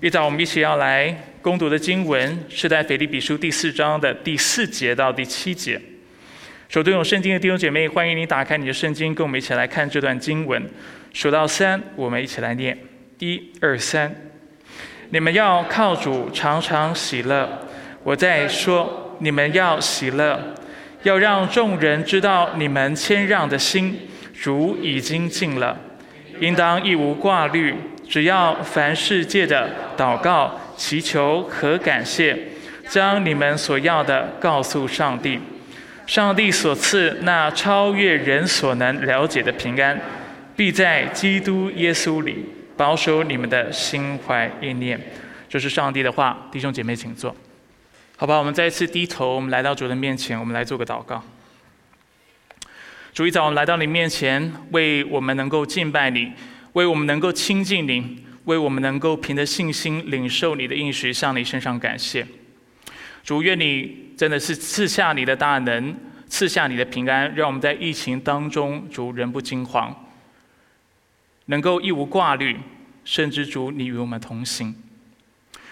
一早我们一起要来攻读的经文是在腓立比书第四章的第四节到第七节。手中有圣经的弟兄姐妹，欢迎你打开你的圣经，跟我们一起来看这段经文。数到三，我们一起来念：一、二、三。你们要靠主常常喜乐。我在说，你们要喜乐，要让众人知道你们谦让的心，主已经尽了，应当一无挂虑。只要凡世界的祷告、祈求和感谢，将你们所要的告诉上帝，上帝所赐那超越人所能了解的平安，必在基督耶稣里保守你们的心怀意念。这是上帝的话，弟兄姐妹，请坐。好吧，我们再一次低头，我们来到主的面前，我们来做个祷告。主一早，我们来到你面前，为我们能够敬拜你。为我们能够亲近你，为我们能够凭着信心领受你的应许，向你身上感谢。主，愿你真的是赐下你的大能，赐下你的平安，让我们在疫情当中，主人不惊慌，能够一无挂虑，甚至主你与我们同行。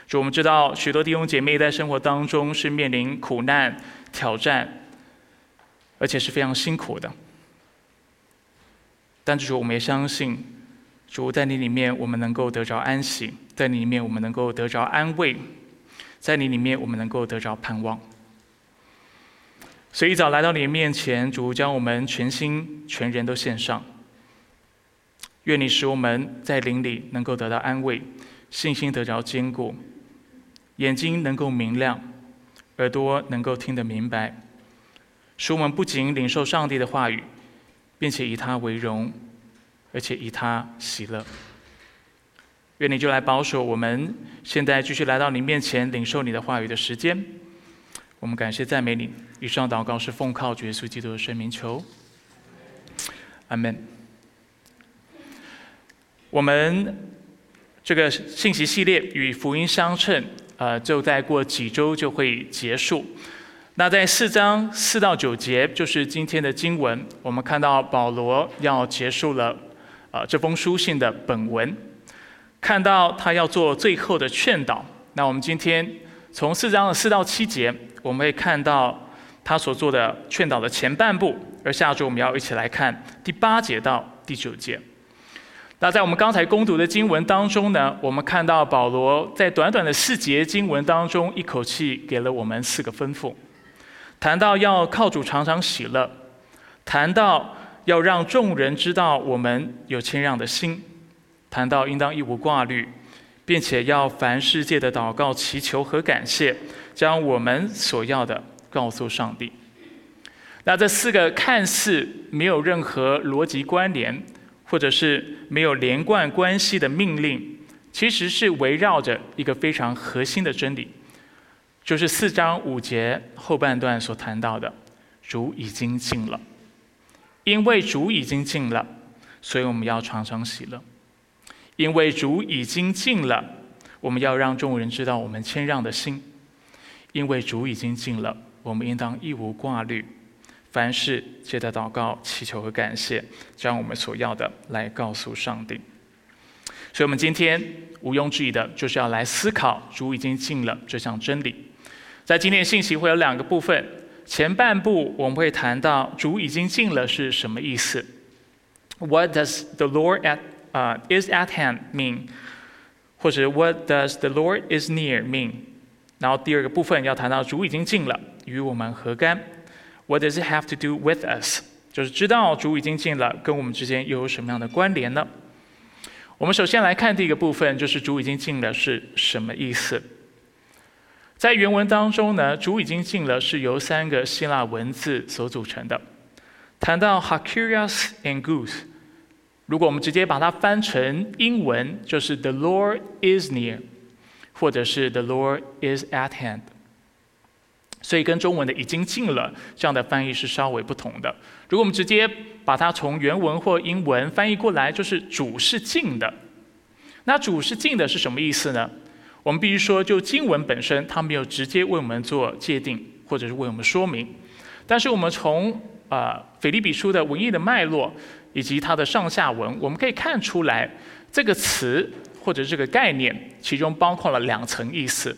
主，我们知道许多弟兄姐妹在生活当中是面临苦难、挑战，而且是非常辛苦的。但主，我们也相信。主在你里面，我们能够得着安息；在你里面，我们能够得着安慰；在你里面，我们能够得着盼望。所以一早来到你面前，主将我们全心全人都献上。愿你使我们在灵里能够得到安慰，信心得着坚固，眼睛能够明亮，耳朵能够听得明白，使我们不仅领受上帝的话语，并且以他为荣。而且以他喜乐，愿你就来保守我们。现在继续来到你面前领受你的话语的时间，我们感谢赞美你。以上祷告是奉靠主耶稣基督的圣名求，阿门。我们这个信息系列与福音相称，呃，就再过几周就会结束。那在四章四到九节就是今天的经文，我们看到保罗要结束了。啊，这封书信的本文，看到他要做最后的劝导。那我们今天从四章的四到七节，我们会看到他所做的劝导的前半部。而下周我们要一起来看第八节到第九节。那在我们刚才攻读的经文当中呢，我们看到保罗在短短的四节经文当中，一口气给了我们四个吩咐，谈到要靠主常常喜乐，谈到。要让众人知道我们有谦让的心，谈到应当一无挂虑，并且要凡世界的祷告、祈求和感谢，将我们所要的告诉上帝。那这四个看似没有任何逻辑关联，或者是没有连贯关系的命令，其实是围绕着一个非常核心的真理，就是四章五节后半段所谈到的：主已经尽了。因为主已经尽了，所以我们要常常喜乐。因为主已经尽了，我们要让众人知道我们谦让的心。因为主已经尽了，我们应当一无挂虑，凡事借着祷告、祈求和感谢，将我们所要的来告诉上帝。所以，我们今天毋庸置疑的就是要来思考主已经尽了这项真理。在今天信息会有两个部分。前半部我们会谈到主已经尽了是什么意思？What does the Lord at 啊 is at hand mean？或者 What does the Lord is near mean？然后第二个部分要谈到主已经尽了与我们何干？What does it have to do with us？就是知道主已经尽了跟我们之间又有什么样的关联呢？我们首先来看第一个部分，就是主已经尽了是什么意思？在原文当中呢，主已经尽了是由三个希腊文字所组成的。谈到 Hakurios and Goose，如果我们直接把它翻成英文，就是 The Lord is near，或者是 The Lord is at hand。所以跟中文的已经尽了这样的翻译是稍微不同的。如果我们直接把它从原文或英文翻译过来，就是主是近的。那主是近的是什么意思呢？我们必须说，就经文本身，它没有直接为我们做界定，或者是为我们说明。但是我们从啊腓立比书的文艺的脉络以及它的上下文，我们可以看出来，这个词或者这个概念，其中包括了两层意思。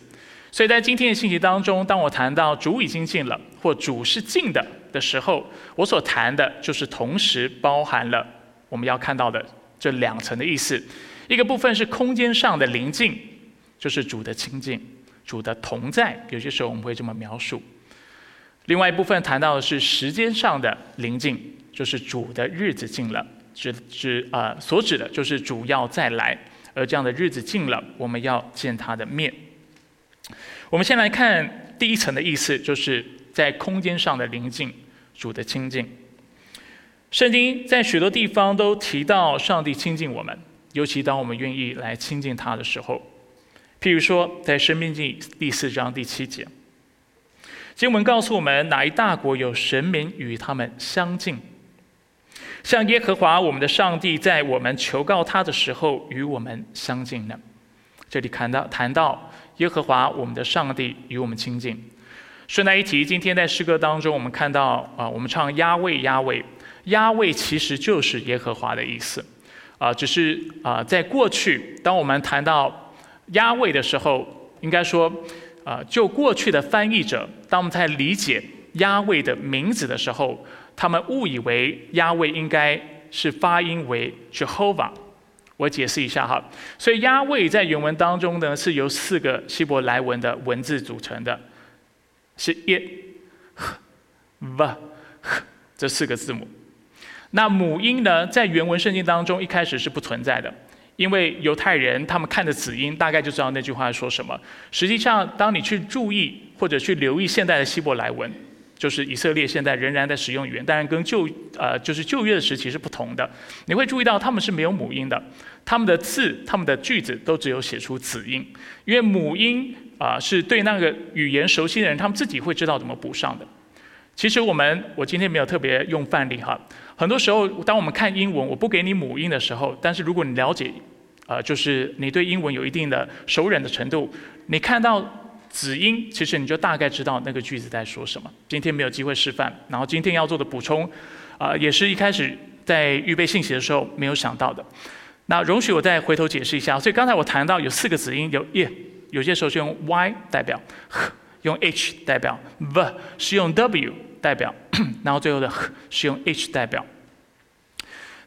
所以在今天的信息当中，当我谈到主已经进了，或主是进的的时候，我所谈的就是同时包含了我们要看到的这两层的意思。一个部分是空间上的临近，就是主的亲近、主的同在，有些时候我们会这么描述。另外一部分谈到的是时间上的临近，就是主的日子近了，指指啊所指的就是主要再来，而这样的日子近了，我们要见他的面。我们先来看第一层的意思，就是在空间上的临近，主的亲近。圣经在许多地方都提到上帝亲近我们，尤其当我们愿意来亲近他的时候。譬如说，在《生命记》第四章第七节，经文告诉我们哪一大国有神明与他们相近，像耶和华我们的上帝在我们求告他的时候与我们相近呢？这里谈到谈到。耶和华，我们的上帝与我们亲近。顺带一提，今天在诗歌当中，我们看到啊，我们唱压位压位，压位其实就是耶和华的意思。啊，只是啊，在过去，当我们谈到压位的时候，应该说啊，就过去的翻译者，当我们在理解压位的名字的时候，他们误以为压位应该是发音为 Jehovah。我解释一下哈，所以压位在原文当中呢，是由四个希伯来文的文字组成的，是 i、v、这四个字母。那母音呢，在原文圣经当中一开始是不存在的，因为犹太人他们看着子音，大概就知道那句话说什么。实际上，当你去注意或者去留意现代的希伯来文。就是以色列现在仍然在使用语言，当然跟旧呃就是旧约的时期是不同的。你会注意到他们是没有母音的，他们的字、他们的句子都只有写出子音，因为母音啊是对那个语言熟悉的人，他们自己会知道怎么补上的。其实我们我今天没有特别用范例哈，很多时候当我们看英文，我不给你母音的时候，但是如果你了解，呃，就是你对英文有一定的熟稔的程度，你看到。子音，其实你就大概知道那个句子在说什么。今天没有机会示范，然后今天要做的补充，啊，也是一开始在预备信息的时候没有想到的。那容许我再回头解释一下。所以刚才我谈到有四个子音，有 e，有些时候是用 y 代表，h 用 h 代表，v 是用 w 代表，然后最后的 h 是用 h 代表。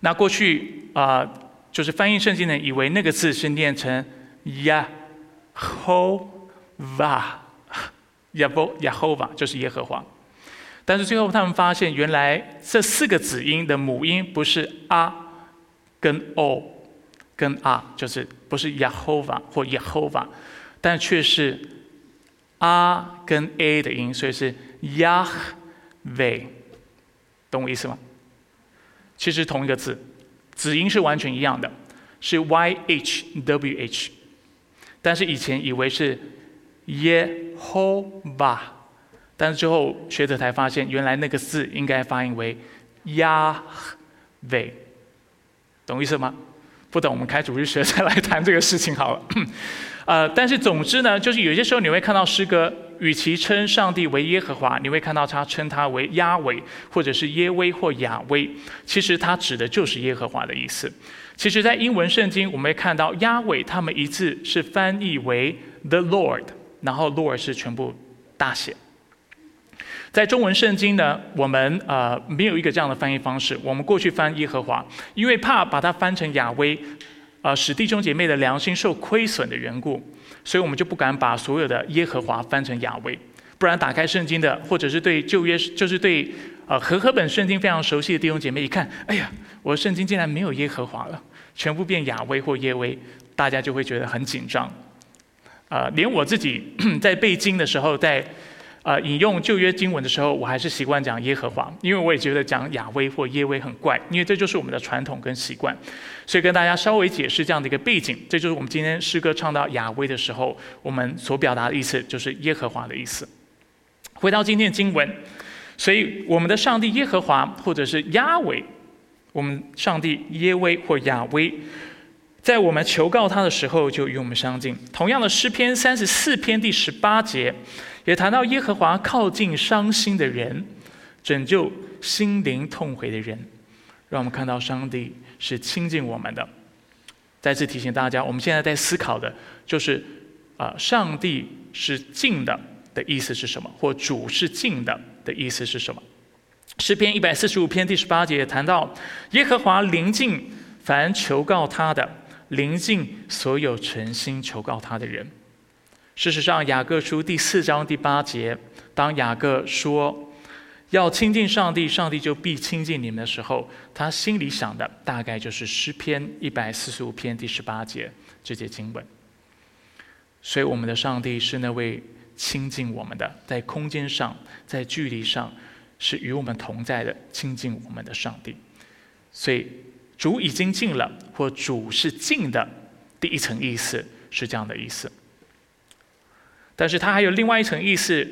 那过去啊，就是翻译圣经的以为那个字是念成 ya ho。va，耶波耶和华就是耶和华，但是最后他们发现，原来这四个子音的母音不是啊跟 o 跟啊，就是不是耶和华或耶和华，但却是啊跟 a 的音，所以是 Yahve，懂我意思吗？其实同一个字，子音是完全一样的，是 y h w h，但是以前以为是。耶和华，但是最后学者才发现，原来那个字应该发音为亚伟，懂意思吗？不懂，我们开主日学再来谈这个事情好了。呃，但是总之呢，就是有些时候你会看到诗歌，与其称上帝为耶和华，你会看到他称他为亚伟，或者是耶威或亚威，其实他指的就是耶和华的意思。其实，在英文圣经，我们会看到亚伟他们一字是翻译为 the Lord。然后 Lord 是全部大写，在中文圣经呢，我们呃没有一个这样的翻译方式。我们过去翻耶和华，因为怕把它翻成亚威，呃使弟兄姐妹的良心受亏损的缘故，所以我们就不敢把所有的耶和华翻成亚威。不然打开圣经的，或者是对旧约，就是对呃和合本圣经非常熟悉的弟兄姐妹一看，哎呀，我的圣经竟然没有耶和华了，全部变亚威或耶威，大家就会觉得很紧张。呃，连我自己 在背经的时候，在呃引用旧约经文的时候，我还是习惯讲耶和华，因为我也觉得讲亚威或耶威很怪，因为这就是我们的传统跟习惯。所以跟大家稍微解释这样的一个背景，这就是我们今天诗歌唱到亚威的时候，我们所表达的意思就是耶和华的意思。回到今天的经文，所以我们的上帝耶和华或者是亚伟，我们上帝耶威或亚威。在我们求告他的时候，就与我们相近。同样的诗篇三十四篇第十八节，也谈到耶和华靠近伤心的人，拯救心灵痛悔的人，让我们看到上帝是亲近我们的。再次提醒大家，我们现在在思考的就是，啊，上帝是近的的意思是什么？或主是近的的意思是什么？诗篇一百四十五篇第十八节谈到，耶和华临近凡求告他的，临近所有诚心求告他的人。事实上，雅各书第四章第八节，当雅各说。要亲近上帝，上帝就必亲近你们的时候，他心里想的大概就是诗篇一百四十五篇第十八节这节经文。所以，我们的上帝是那位亲近我们的，在空间上、在距离上是与我们同在的亲近我们的上帝。所以，主已经近了，或主是近的，第一层意思是这样的意思。但是，它还有另外一层意思。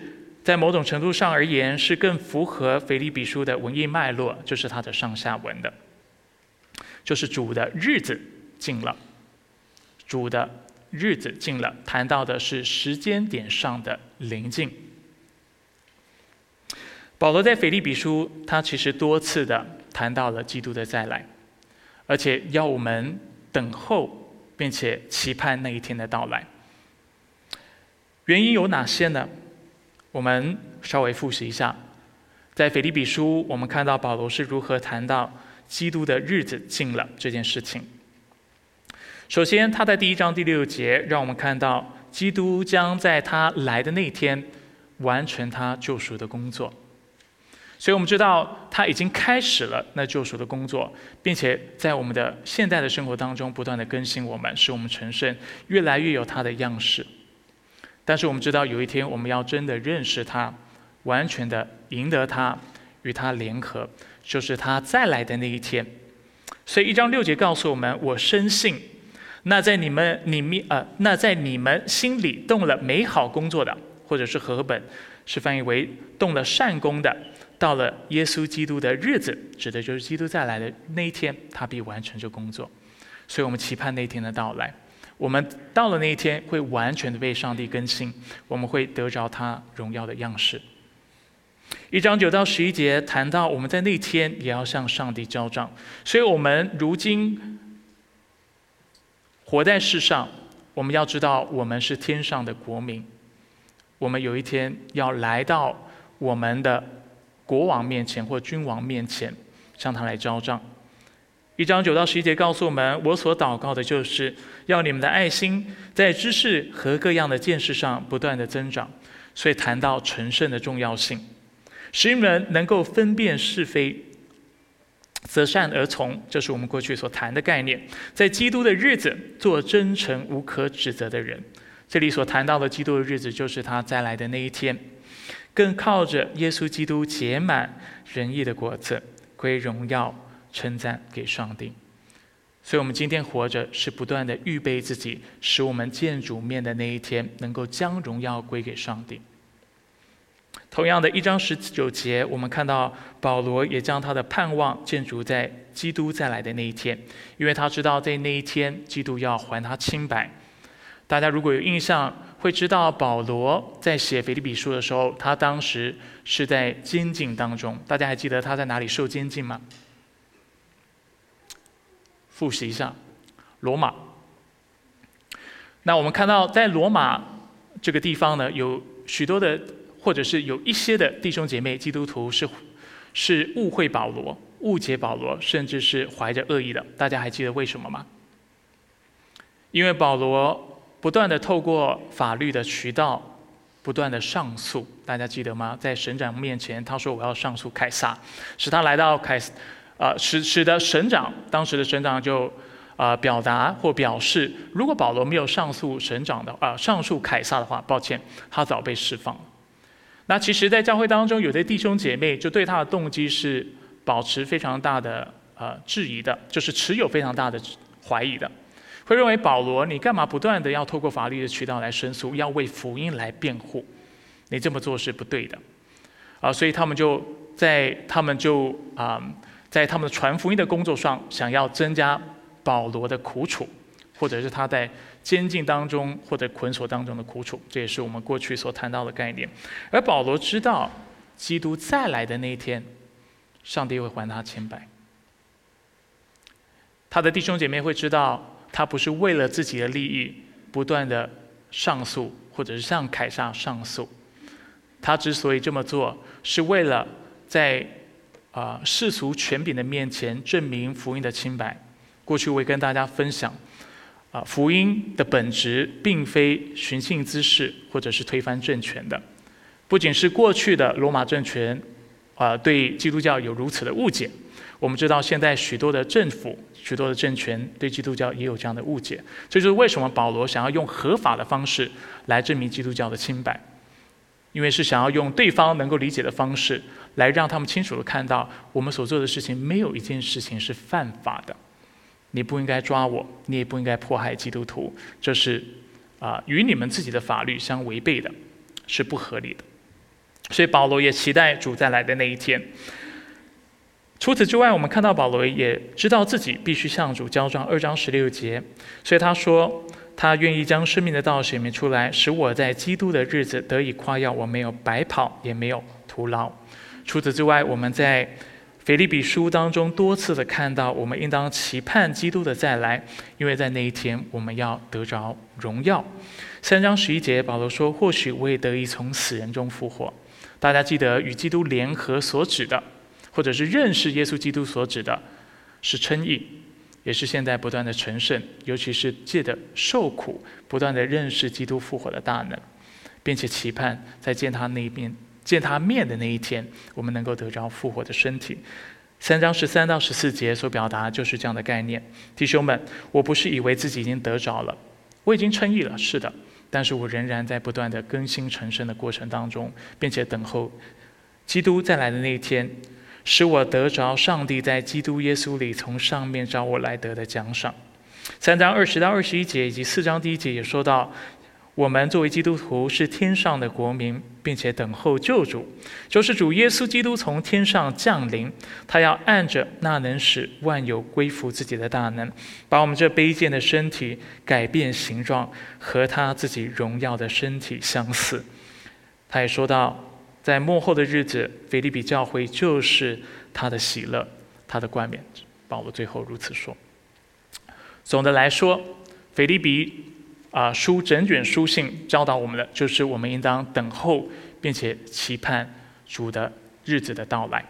在某种程度上而言，是更符合腓立比书的文艺脉络，就是它的上下文的，就是主的日子近了，主的日子近了，谈到的是时间点上的临近。保罗在腓立比书，他其实多次的谈到了基督的再来，而且要我们等候，并且期盼那一天的到来。原因有哪些呢？我们稍微复习一下，在腓立比书，我们看到保罗是如何谈到基督的日子近了这件事情。首先，他在第一章第六节让我们看到，基督将在他来的那天完成他救赎的工作。所以我们知道他已经开始了那救赎的工作，并且在我们的现代的生活当中不断的更新我们，使我们成圣，越来越有他的样式。但是我们知道，有一天我们要真的认识他，完全的赢得他，与他联合，就是他再来的那一天。所以一章六节告诉我们：我深信，那在你们里面，呃，那在你们心里动了美好工作的，或者是和本是翻译为动了善功的，到了耶稣基督的日子，指的就是基督再来的那一天，他必完成这工作。所以我们期盼那一天的到来。我们到了那一天，会完全的被上帝更新，我们会得着他荣耀的样式。一章九到十一节谈到，我们在那天也要向上帝交账。所以，我们如今活在世上，我们要知道，我们是天上的国民。我们有一天要来到我们的国王面前或君王面前，向他来交账。一章九到十一节告诉我们：我所祷告的就是要你们的爱心在知识和各样的见识上不断的增长。所以谈到成圣的重要性，使你们能够分辨是非，择善而从，这是我们过去所谈的概念。在基督的日子，做真诚无可指责的人。这里所谈到的基督的日子，就是他再来的那一天。更靠着耶稣基督结满仁义的果子，归荣耀。称赞给上帝，所以我们今天活着是不断的预备自己，使我们见主面的那一天能够将荣耀归给上帝。同样的一章十九节，我们看到保罗也将他的盼望建筑在基督再来的那一天，因为他知道在那一天基督要还他清白。大家如果有印象，会知道保罗在写腓立比书的时候，他当时是在监禁当中。大家还记得他在哪里受监禁吗？复习一下，罗马。那我们看到，在罗马这个地方呢，有许多的，或者是有一些的弟兄姐妹基督徒是是误会保罗、误解保罗，甚至是怀着恶意的。大家还记得为什么吗？因为保罗不断的透过法律的渠道，不断的上诉。大家记得吗？在省长面前，他说：“我要上诉凯撒。”使他来到凯。啊，使使得省长当时的省长就啊表达或表示，如果保罗没有上诉省长的啊上诉凯撒的话，抱歉，他早被释放了。那其实，在教会当中，有些弟兄姐妹就对他的动机是保持非常大的呃质疑的，就是持有非常大的怀疑的，会认为保罗你干嘛不断的要透过法律的渠道来申诉，要为福音来辩护，你这么做是不对的啊，所以他们就在他们就啊。在他们的传福音的工作上，想要增加保罗的苦楚，或者是他在监禁当中或者捆锁当中的苦楚，这也是我们过去所谈到的概念。而保罗知道，基督再来的那一天，上帝会还他清白。他的弟兄姐妹会知道，他不是为了自己的利益不断的上诉，或者是向凯撒上诉。他之所以这么做，是为了在啊世俗权柄的面前证明福音的清白。过去我也跟大家分享，啊，福音的本质并非寻衅滋事，或者是推翻政权的。不仅是过去的罗马政权，啊，对基督教有如此的误解。我们知道，现在许多的政府、许多的政权对基督教也有这样的误解。这就是为什么保罗想要用合法的方式来证明基督教的清白，因为是想要用对方能够理解的方式来让他们清楚的看到，我们所做的事情没有一件事情是犯法的。你不应该抓我，你也不应该迫害基督徒，这是啊与你们自己的法律相违背的，是不合理的。所以保罗也期待主再来的那一天。除此之外，我们看到保罗也知道自己必须向主交账。二章十六节，所以他说他愿意将生命的道显明出来，使我在基督的日子得以夸耀，我没有白跑，也没有徒劳。除此之外，我们在腓利比书当中多次的看到，我们应当期盼基督的再来，因为在那一天我们要得着荣耀。三章十一节，保罗说：“或许我也得以从死人中复活。”大家记得与基督联合所指的，或者是认识耶稣基督所指的，是称义，也是现在不断的成圣，尤其是借着受苦，不断的认识基督复活的大能，并且期盼在见他那一面、见他面的那一天，我们能够得着复活的身体。三章十三到十四节所表达就是这样的概念。弟兄们，我不是以为自己已经得着了，我已经称义了，是的。但是我仍然在不断的更新成圣的过程当中，并且等候基督再来的那一天，使我得着上帝在基督耶稣里从上面召我来得的奖赏。三章二十到二十一节以及四章第一节也说到。我们作为基督徒是天上的国民，并且等候救主，就是主耶稣基督从天上降临。他要按着那能使万有归服自己的大能，把我们这卑贱的身体改变形状，和他自己荣耀的身体相似。他也说到，在末后的日子，腓利比教会就是他的喜乐，他的冠冕。保罗最后如此说。总的来说，腓利比。啊，书整卷书信教导我们的，就是我们应当等候，并且期盼主的日子的到来。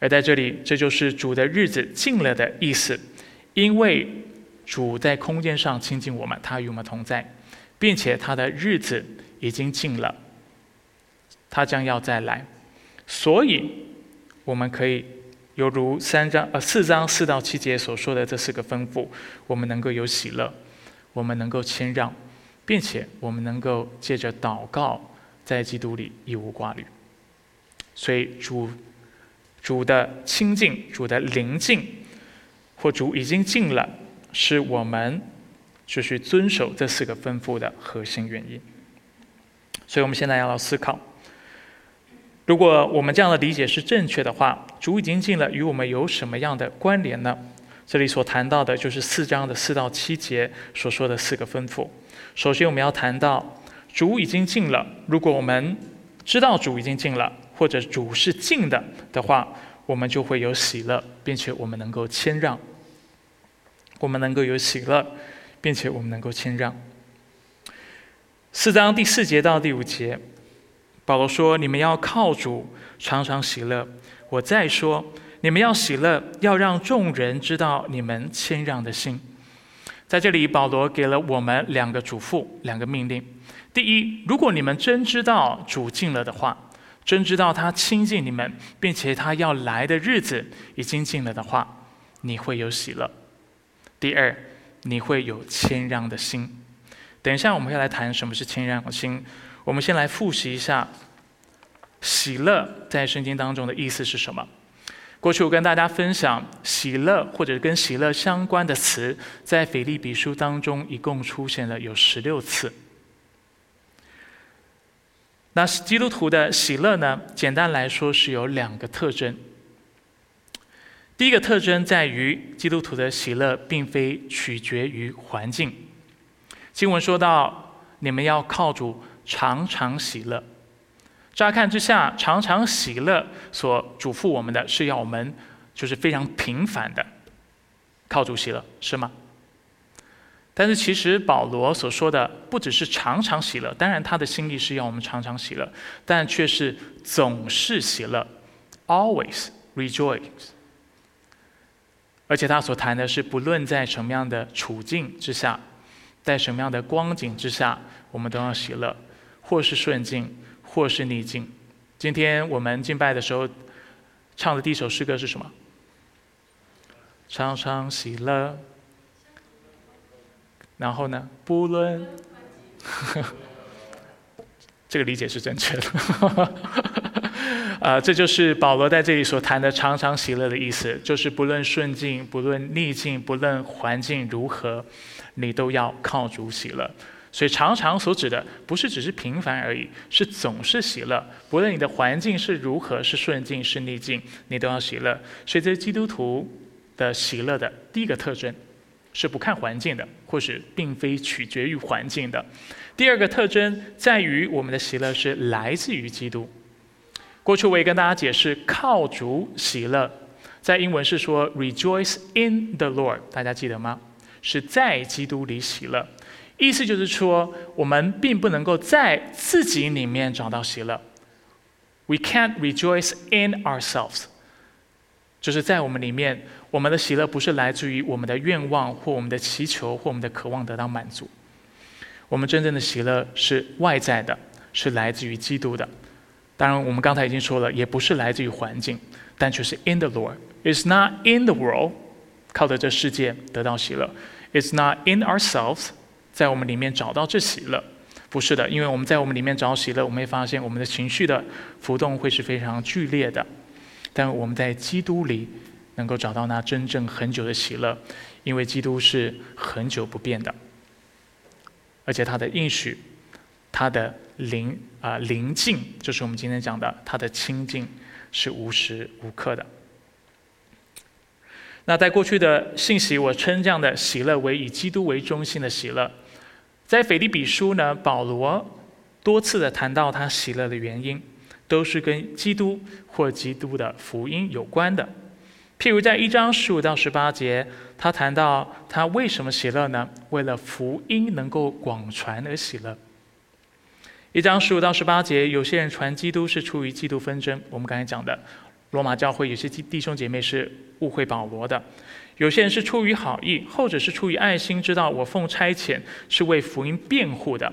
而在这里，这就是主的日子近了的意思，因为主在空间上亲近我们，他与我们同在，并且他的日子已经近了，他将要再来，所以我们可以犹如三章呃四章四到七节所说的这四个吩咐，我们能够有喜乐。我们能够谦让，并且我们能够借着祷告，在基督里一无挂虑。所以主主的亲近、主的临近，或主已经近了，是我们就是遵守这四个吩咐的核心原因。所以我们现在要思考：如果我们这样的理解是正确的话，主已经近了，与我们有什么样的关联呢？这里所谈到的就是四章的四到七节所说的四个吩咐。首先，我们要谈到主已经尽了。如果我们知道主已经尽了，或者主是尽的的话，我们就会有喜乐，并且我们能够谦让。我们能够有喜乐，并且我们能够谦让。四章第四节到第五节，保罗说：“你们要靠主，常常喜乐。”我再说。你们要喜乐，要让众人知道你们谦让的心。在这里，保罗给了我们两个嘱咐，两个命令。第一，如果你们真知道主近了的话，真知道他亲近你们，并且他要来的日子已经近了的话，你会有喜乐。第二，你会有谦让的心。等一下，我们会来谈什么是谦让的心。我们先来复习一下，喜乐在圣经当中的意思是什么。过去我跟大家分享喜乐或者跟喜乐相关的词，在腓立比书当中一共出现了有十六次。那基督徒的喜乐呢？简单来说是有两个特征。第一个特征在于基督徒的喜乐并非取决于环境。经文说到：“你们要靠主常常喜乐。”乍看之下，常常喜乐所嘱咐我们的是要我们就是非常平凡的靠主喜乐，是吗？但是其实保罗所说的不只是常常喜乐，当然他的心意是要我们常常喜乐，但却是总是喜乐，always rejoice。而且他所谈的是，不论在什么样的处境之下，在什么样的光景之下，我们都要喜乐，或是顺境，或是逆境。今天我们敬拜的时候唱的第一首诗歌是什么？常常喜乐。然后呢？不论，这个理解是正确的。啊，这就是保罗在这里所谈的“常常喜乐”的意思，就是不论顺境、不论逆境、不论环境如何，你都要靠主喜乐。所以，常常所指的不是只是平凡而已，是总是喜乐。不论你的环境是如何，是顺境是逆境，你都要喜乐。所以，这是基督徒的喜乐的第一个特征，是不看环境的，或是并非取决于环境的。第二个特征在于，我们的喜乐是来自于基督。过去我也跟大家解释，靠主喜乐，在英文是说 “rejoice in the Lord”，大家记得吗？是在基督里喜乐，意思就是说，我们并不能够在自己里面找到喜乐。We can't rejoice in ourselves，就是在我们里面，我们的喜乐不是来自于我们的愿望或我们的祈求或我们的渴望得到满足。我们真正的喜乐是外在的，是来自于基督的。当然，我们刚才已经说了，也不是来自于环境，但却是 in the Lord. It's not in the world，靠着这世界得到喜乐。It's not in ourselves，在我们里面找到这喜乐，不是的，因为我们在我们里面找喜乐，我们会发现我们的情绪的浮动会是非常剧烈的。但我们在基督里能够找到那真正很久的喜乐，因为基督是很久不变的，而且他的应许。他的灵啊灵境，就是我们今天讲的，他的清净是无时无刻的。那在过去的信息，我称这样的喜乐为以基督为中心的喜乐。在腓立比书呢，保罗多次的谈到他喜乐的原因，都是跟基督或基督的福音有关的。譬如在一章十五到十八节，他谈到他为什么喜乐呢？为了福音能够广传而喜乐。一章十五到十八节，有些人传基督是出于基督纷争。我们刚才讲的，罗马教会有些弟兄姐妹是误会保罗的；有些人是出于好意，后者是出于爱心，知道我奉差遣是为福音辩护的。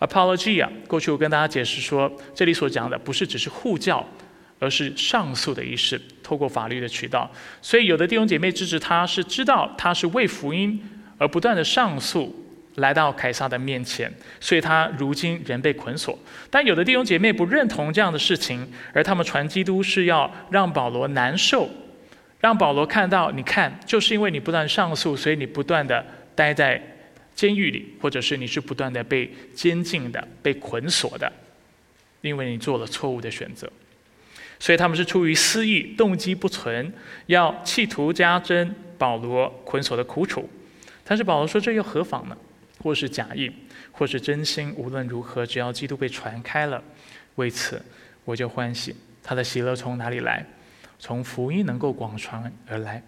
Apologia，过去我跟大家解释说，这里所讲的不是只是护教，而是上诉的意思，透过法律的渠道。所以有的弟兄姐妹支持他，是知道他是为福音而不断的上诉。来到凯撒的面前，所以他如今人被捆锁。但有的弟兄姐妹不认同这样的事情，而他们传基督是要让保罗难受，让保罗看到，你看，就是因为你不断上诉，所以你不断的待在监狱里，或者是你是不断的被监禁的、被捆锁的，因为你做了错误的选择。所以他们是出于私意，动机不纯，要企图加增保罗捆锁的苦楚。但是保罗说，这又何妨呢？或是假意，或是真心，无论如何，只要基督被传开了，为此我就欢喜。他的喜乐从哪里来？从福音能够广传而来。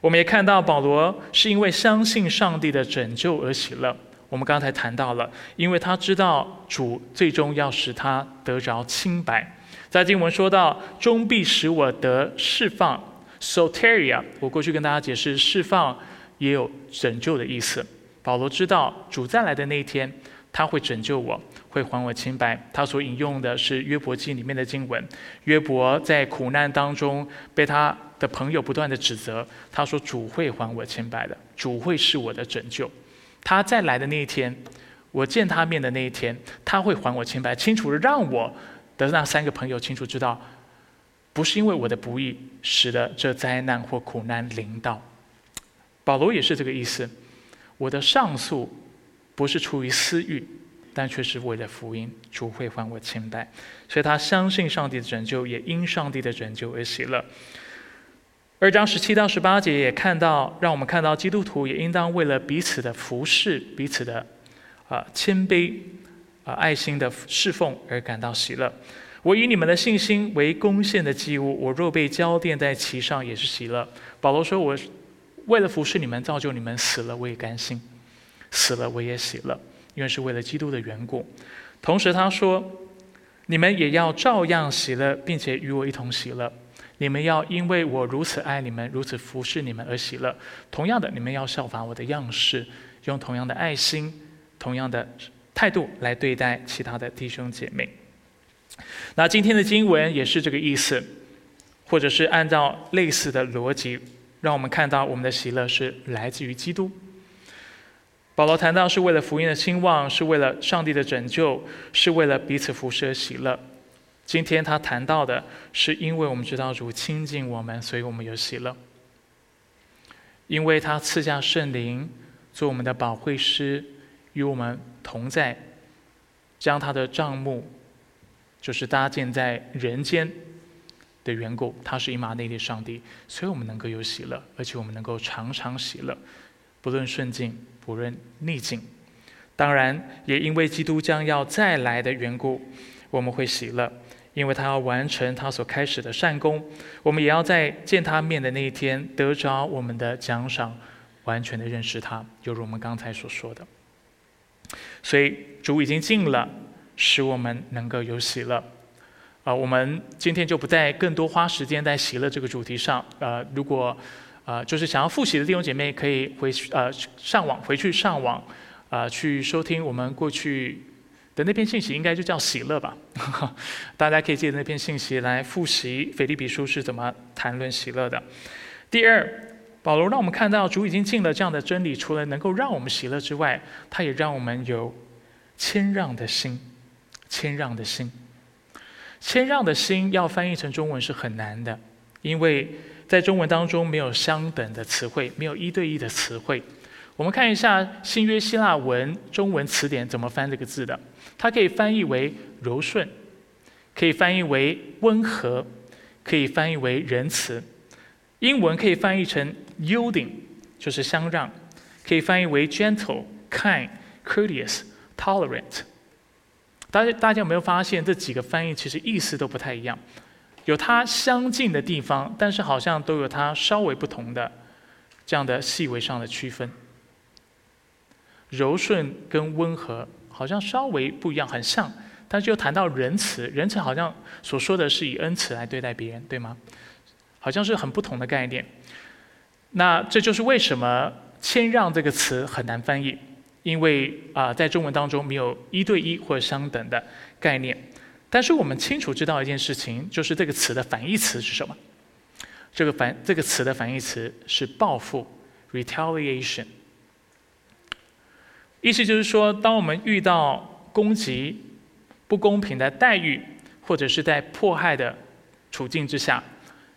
我们也看到保罗是因为相信上帝的拯救而喜乐。我们刚才谈到了，因为他知道主最终要使他得着清白。在经文说到，终必使我得释放 （soteria）。我过去跟大家解释，释放也有拯救的意思。保罗知道主再来的那一天，他会拯救我，会还我清白。他所引用的是约伯记里面的经文。约伯在苦难当中被他的朋友不断的指责，他说主会还我清白的，主会是我的拯救。他再来的那一天，我见他面的那一天，他会还我清白，清楚的让我的那三个朋友清楚知道，不是因为我的不义使得这灾难或苦难临到。保罗也是这个意思。我的上诉不是出于私欲，但却是为了福音，主会还我清白。所以他相信上帝的拯救，也因上帝的拯救而喜乐。二章十七到十八节也看到，让我们看到基督徒也应当为了彼此的服侍、彼此的啊谦卑啊爱心的侍奉而感到喜乐。我以你们的信心为贡献的祭物，我若被交奠在其上，也是喜乐。保罗说：“我。”为了服侍你们，造就你们死了，我也甘心。死了我也喜乐，因为是为了基督的缘故。同时他说，你们也要照样喜乐，并且与我一同喜乐。你们要因为我如此爱你们，如此服侍你们而喜乐。同样的，你们要效法我的样式，用同样的爱心、同样的态度来对待其他的弟兄姐妹。那今天的经文也是这个意思，或者是按照类似的逻辑，让我们看到我们的喜乐是来自于基督。保罗谈到是为了福音的兴旺，是为了上帝的拯救，是为了彼此服侍而喜乐。今天他谈到的是，因为我们知道主亲近我们，所以我们有喜乐。因为他赐下圣灵做我们的保惠师，与我们同在，将他的帐幕就是搭建在人间的缘故，他是以马内利上帝，所以我们能够有喜乐，而且我们能够常常喜乐，不论顺境，不论逆境。当然，也因为基督将要再来的缘故，我们会喜乐。因为他要完成他所开始的善功，我们也要在见他面的那一天得着我们的奖赏，完全的认识他，犹如我们刚才所说的。所以主已经尽了，使我们能够有喜乐。啊，我们今天就不再更多花时间在喜乐这个主题上。呃，如果呃就是想要复习的弟兄姐妹，可以回去呃上网回去上网，啊去收听我们过去。的那篇信息应该就叫喜乐吧，大家可以借那篇信息来复习腓立比书是怎么谈论喜乐的。第二，保罗让我们看到主已经尽了这样的真理，除了能够让我们喜乐之外，他也让我们有谦让的心。谦让的心，谦让的心要翻译成中文是很难的，因为在中文当中没有相等的词汇，没有一对一的词汇。我们看一下新约希腊文中文词典怎么翻这个字的。它可以翻译为柔顺，可以翻译为温和，可以翻译为仁慈。英文可以翻译成 yielding，就是相让，可以翻译为 gentle、kind、courteous、tolerant。大家大家有没有发现这几个翻译其实意思都不太一样？有它相近的地方，但是好像都有它稍微不同的这样的细微上的区分。柔顺跟温和。好像稍微不一样，很像，但是又谈到仁慈，仁慈好像所说的是以恩慈来对待别人，对吗？好像是很不同的概念。那这就是为什么谦让这个词很难翻译，因为啊，在中文当中没有一对一或者相等的概念。但是我们清楚知道一件事情，就是这个词的反义词是什么？这个反这个词的反义词是报复 （retaliation）。意思就是说，当我们遇到攻击、不公平的待遇，或者是在迫害的处境之下，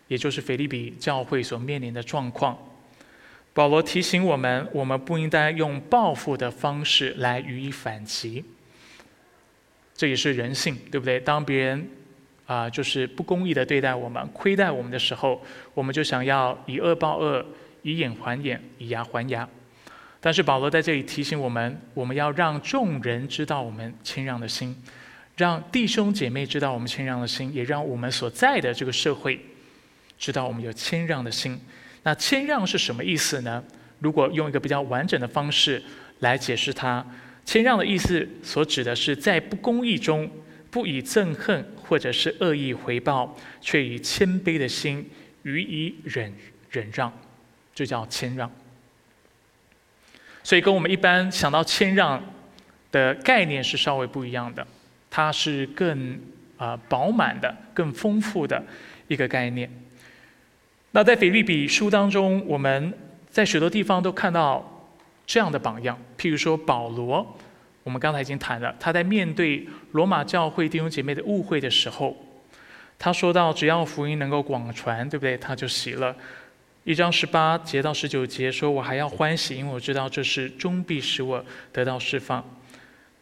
也就是腓利比教会所面临的状况，保罗提醒我们：我们不应该用报复的方式来予以反击。这也是人性，对不对？当别人啊，就是不公义的对待我们、亏待我们的时候，我们就想要以恶报恶、以眼还眼、以牙还牙。但是保罗在这里提醒我们，我们要让众人知道我们谦让的心，让弟兄姐妹知道我们谦让的心，也让我们所在的这个社会知道我们有谦让的心。那谦让是什么意思呢？如果用一个比较完整的方式来解释它，谦让的意思所指的是在不公义中不以憎恨或者是恶意回报，却以谦卑的心予以忍忍让，这叫谦让。所以跟我们一般想到谦让的概念是稍微不一样的，它是更啊饱满的、更丰富的一个概念。那在腓立比书当中，我们在许多地方都看到这样的榜样，譬如说保罗，我们刚才已经谈了，他在面对罗马教会弟兄姐妹的误会的时候，他说到只要福音能够广传，对不对？他就喜了。一章十八节到十九节说：“我还要欢喜，因为我知道这是终必使我得到释放。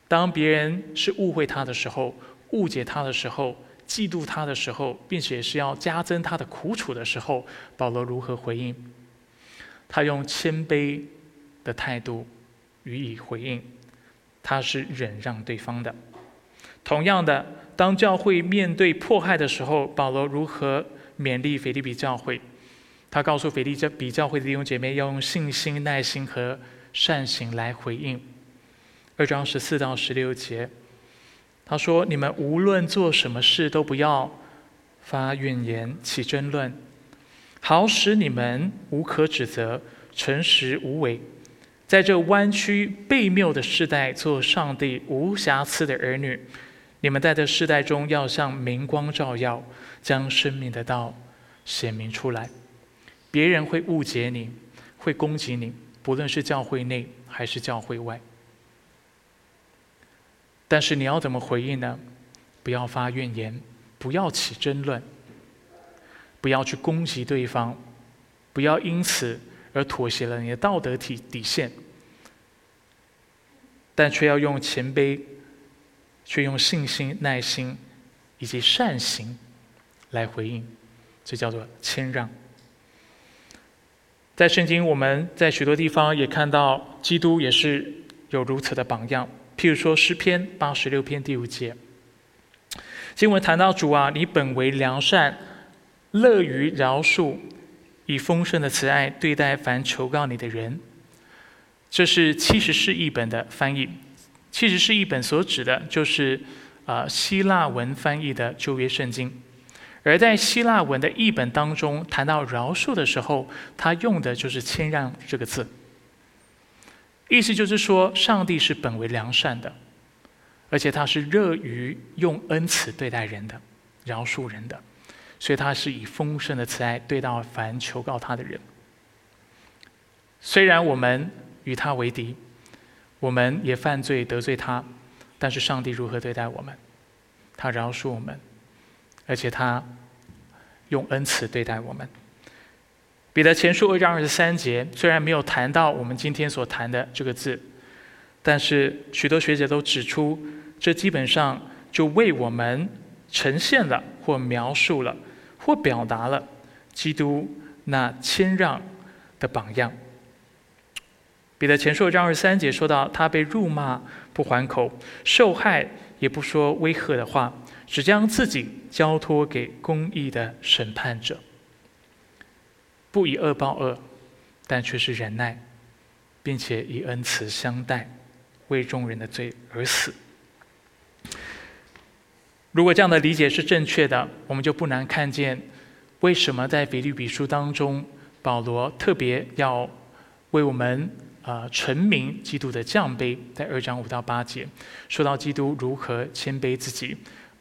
当别人是误会他的时候，误解他的时候，嫉妒他的时候，并且是要加增他的苦楚的时候，保罗如何回应？他用谦卑的态度予以回应，他是忍让对方的。同样的，当教会面对迫害的时候，保罗如何勉励腓利比教会？”他告诉腓利比教会的弟兄姐妹，要用信心、耐心和善行来回应。二章十四到十六节，他说：“你们无论做什么事，都不要发怨言、起争论，好使你们无可指责，诚实无伪，在这弯曲悖谬的时代，做上帝无瑕疵的儿女。你们在这世代中，要像明光照耀，将生命的道显明出来。别人会误解你，会攻击你，不论是教会内还是教会外。”但是你要怎么回应呢？不要发怨言，不要起争论，不要去攻击对方，不要因此而妥协了你的道德体底线，但却要用谦卑，却用信心、耐心以及善行来回应，这叫做谦让。在圣经，我们在许多地方也看到基督也是有如此的榜样。譬如说诗篇八十六篇第五节，经文谈到主啊，你本为良善，乐于饶恕，以丰盛的慈爱对待凡求告你的人。这是七十士译本的翻译。七十士译本所指的就是啊希腊文翻译的旧约圣经，而在希腊文的译本当中谈到饶恕的时候，他用的就是谦让这个字。意思就是说，上帝是本为良善的，而且他是乐于用恩慈对待人的，饶恕人的，所以他是以丰盛的慈爱对待凡求告他的人。虽然我们与他为敌，我们也犯罪得罪他，但是上帝如何对待我们？他饶恕我们，而且他用恩慈对待我们。彼得前书二章二十三节虽然没有谈到我们今天所谈的这个字，但是许多学者都指出，这基本上就为我们呈现了或描述了或表达了基督那谦让的榜样。彼得前书章二三节说到，他被辱骂不还口，受害也不说威吓的话，只将自己交托给公义的审判者。不以恶报恶，但却是忍耐，并且以恩慈相待，为众人的罪而死。如果这样的理解是正确的，我们就不难看见，为什么在腓律比书当中，保罗特别要为我们啊陈明基督的降卑，在二章五到八节，说到基督如何谦卑自己，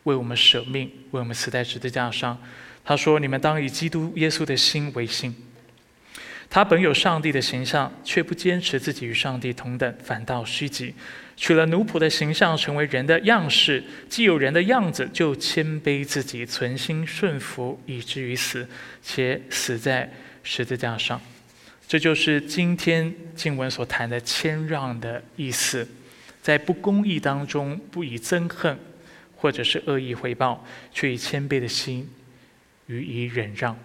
为我们舍命，为我们死在十字架上。他说：“你们当以基督耶稣的心为心。他本有上帝的形象，却不坚持自己与上帝同等，反倒虚己，取了奴仆的形象，成为人的样式。既有人的样子，就谦卑自己，存心顺服，以至于死，且死在十字架上。这就是今天经文所谈的谦让的意思，在不公义当中，不以憎恨或者是恶意回报，却以谦卑的心。予以忍让。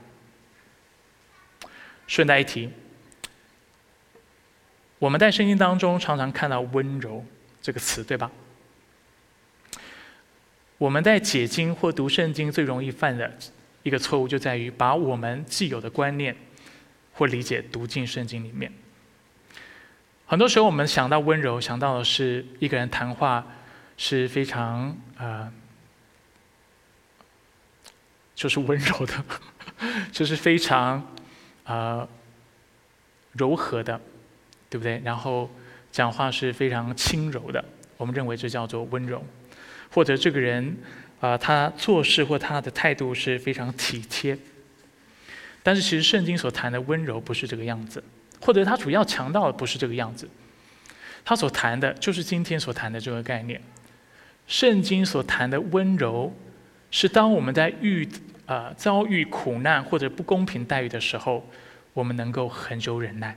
顺带一提，我们在圣经当中常常看到“温柔”这个词，对吧？我们在解经或读圣经最容易犯的一个错误，就在于把我们既有的观念或理解读进圣经里面。很多时候，我们想到温柔，想到的是一个人谈话是非常呃。就是温柔的，就是非常啊柔和的，对不对？然后讲话是非常轻柔的，我们认为这叫做温柔。或者这个人啊，他做事或他的态度是非常体贴。但是其实圣经所谈的温柔不是这个样子，或者他主要强调的不是这个样子。他所谈的就是今天所谈的这个概念。圣经所谈的温柔。是当我们在遇呃遭遇苦难或者不公平待遇的时候，我们能够恒久忍耐。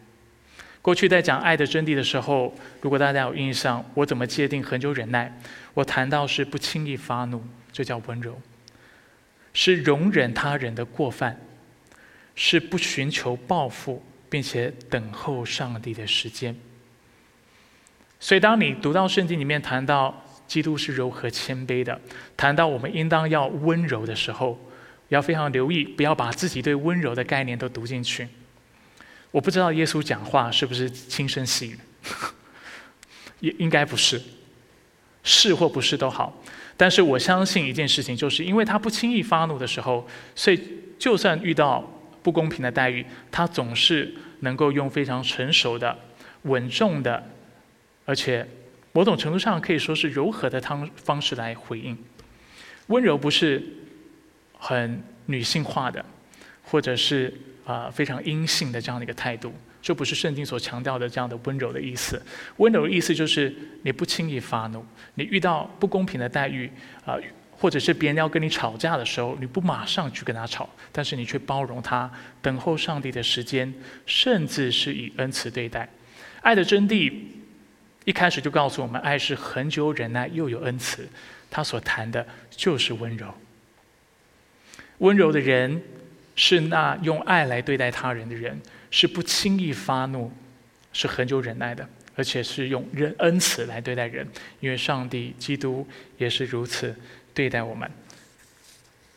过去在讲爱的真谛的时候，如果大家有印象，我怎么界定恒久忍耐？我谈到是不轻易发怒，这叫温柔；是容忍他人的过犯；是不寻求报复，并且等候上帝的时间。所以，当你读到圣经里面谈到。基督是柔和谦卑的。谈到我们应当要温柔的时候，要非常留意，不要把自己对温柔的概念都读进去。我不知道耶稣讲话是不是轻声细语，也应该不是，是或不是都好。但是我相信一件事情，就是因为他不轻易发怒的时候，所以就算遇到不公平的待遇，他总是能够用非常成熟的、稳重的，而且某种程度上可以说是柔和的方方式来回应。温柔不是很女性化的，或者是啊非常阴性的这样的一个态度。这不是圣经所强调的这样的温柔的意思。温柔的意思就是你不轻易发怒，你遇到不公平的待遇啊，或者是别人要跟你吵架的时候，你不马上去跟他吵，但是你却包容他，等候上帝的时间，甚至是以恩慈对待。爱的真谛一开始就告诉我们，爱是恒久忍耐又有恩慈。他所谈的就是温柔。温柔的人是那用爱来对待他人的人。是不轻易发怒，是很久忍耐的，而且是用仁恩慈来对待人，因为上帝基督也是如此对待我们。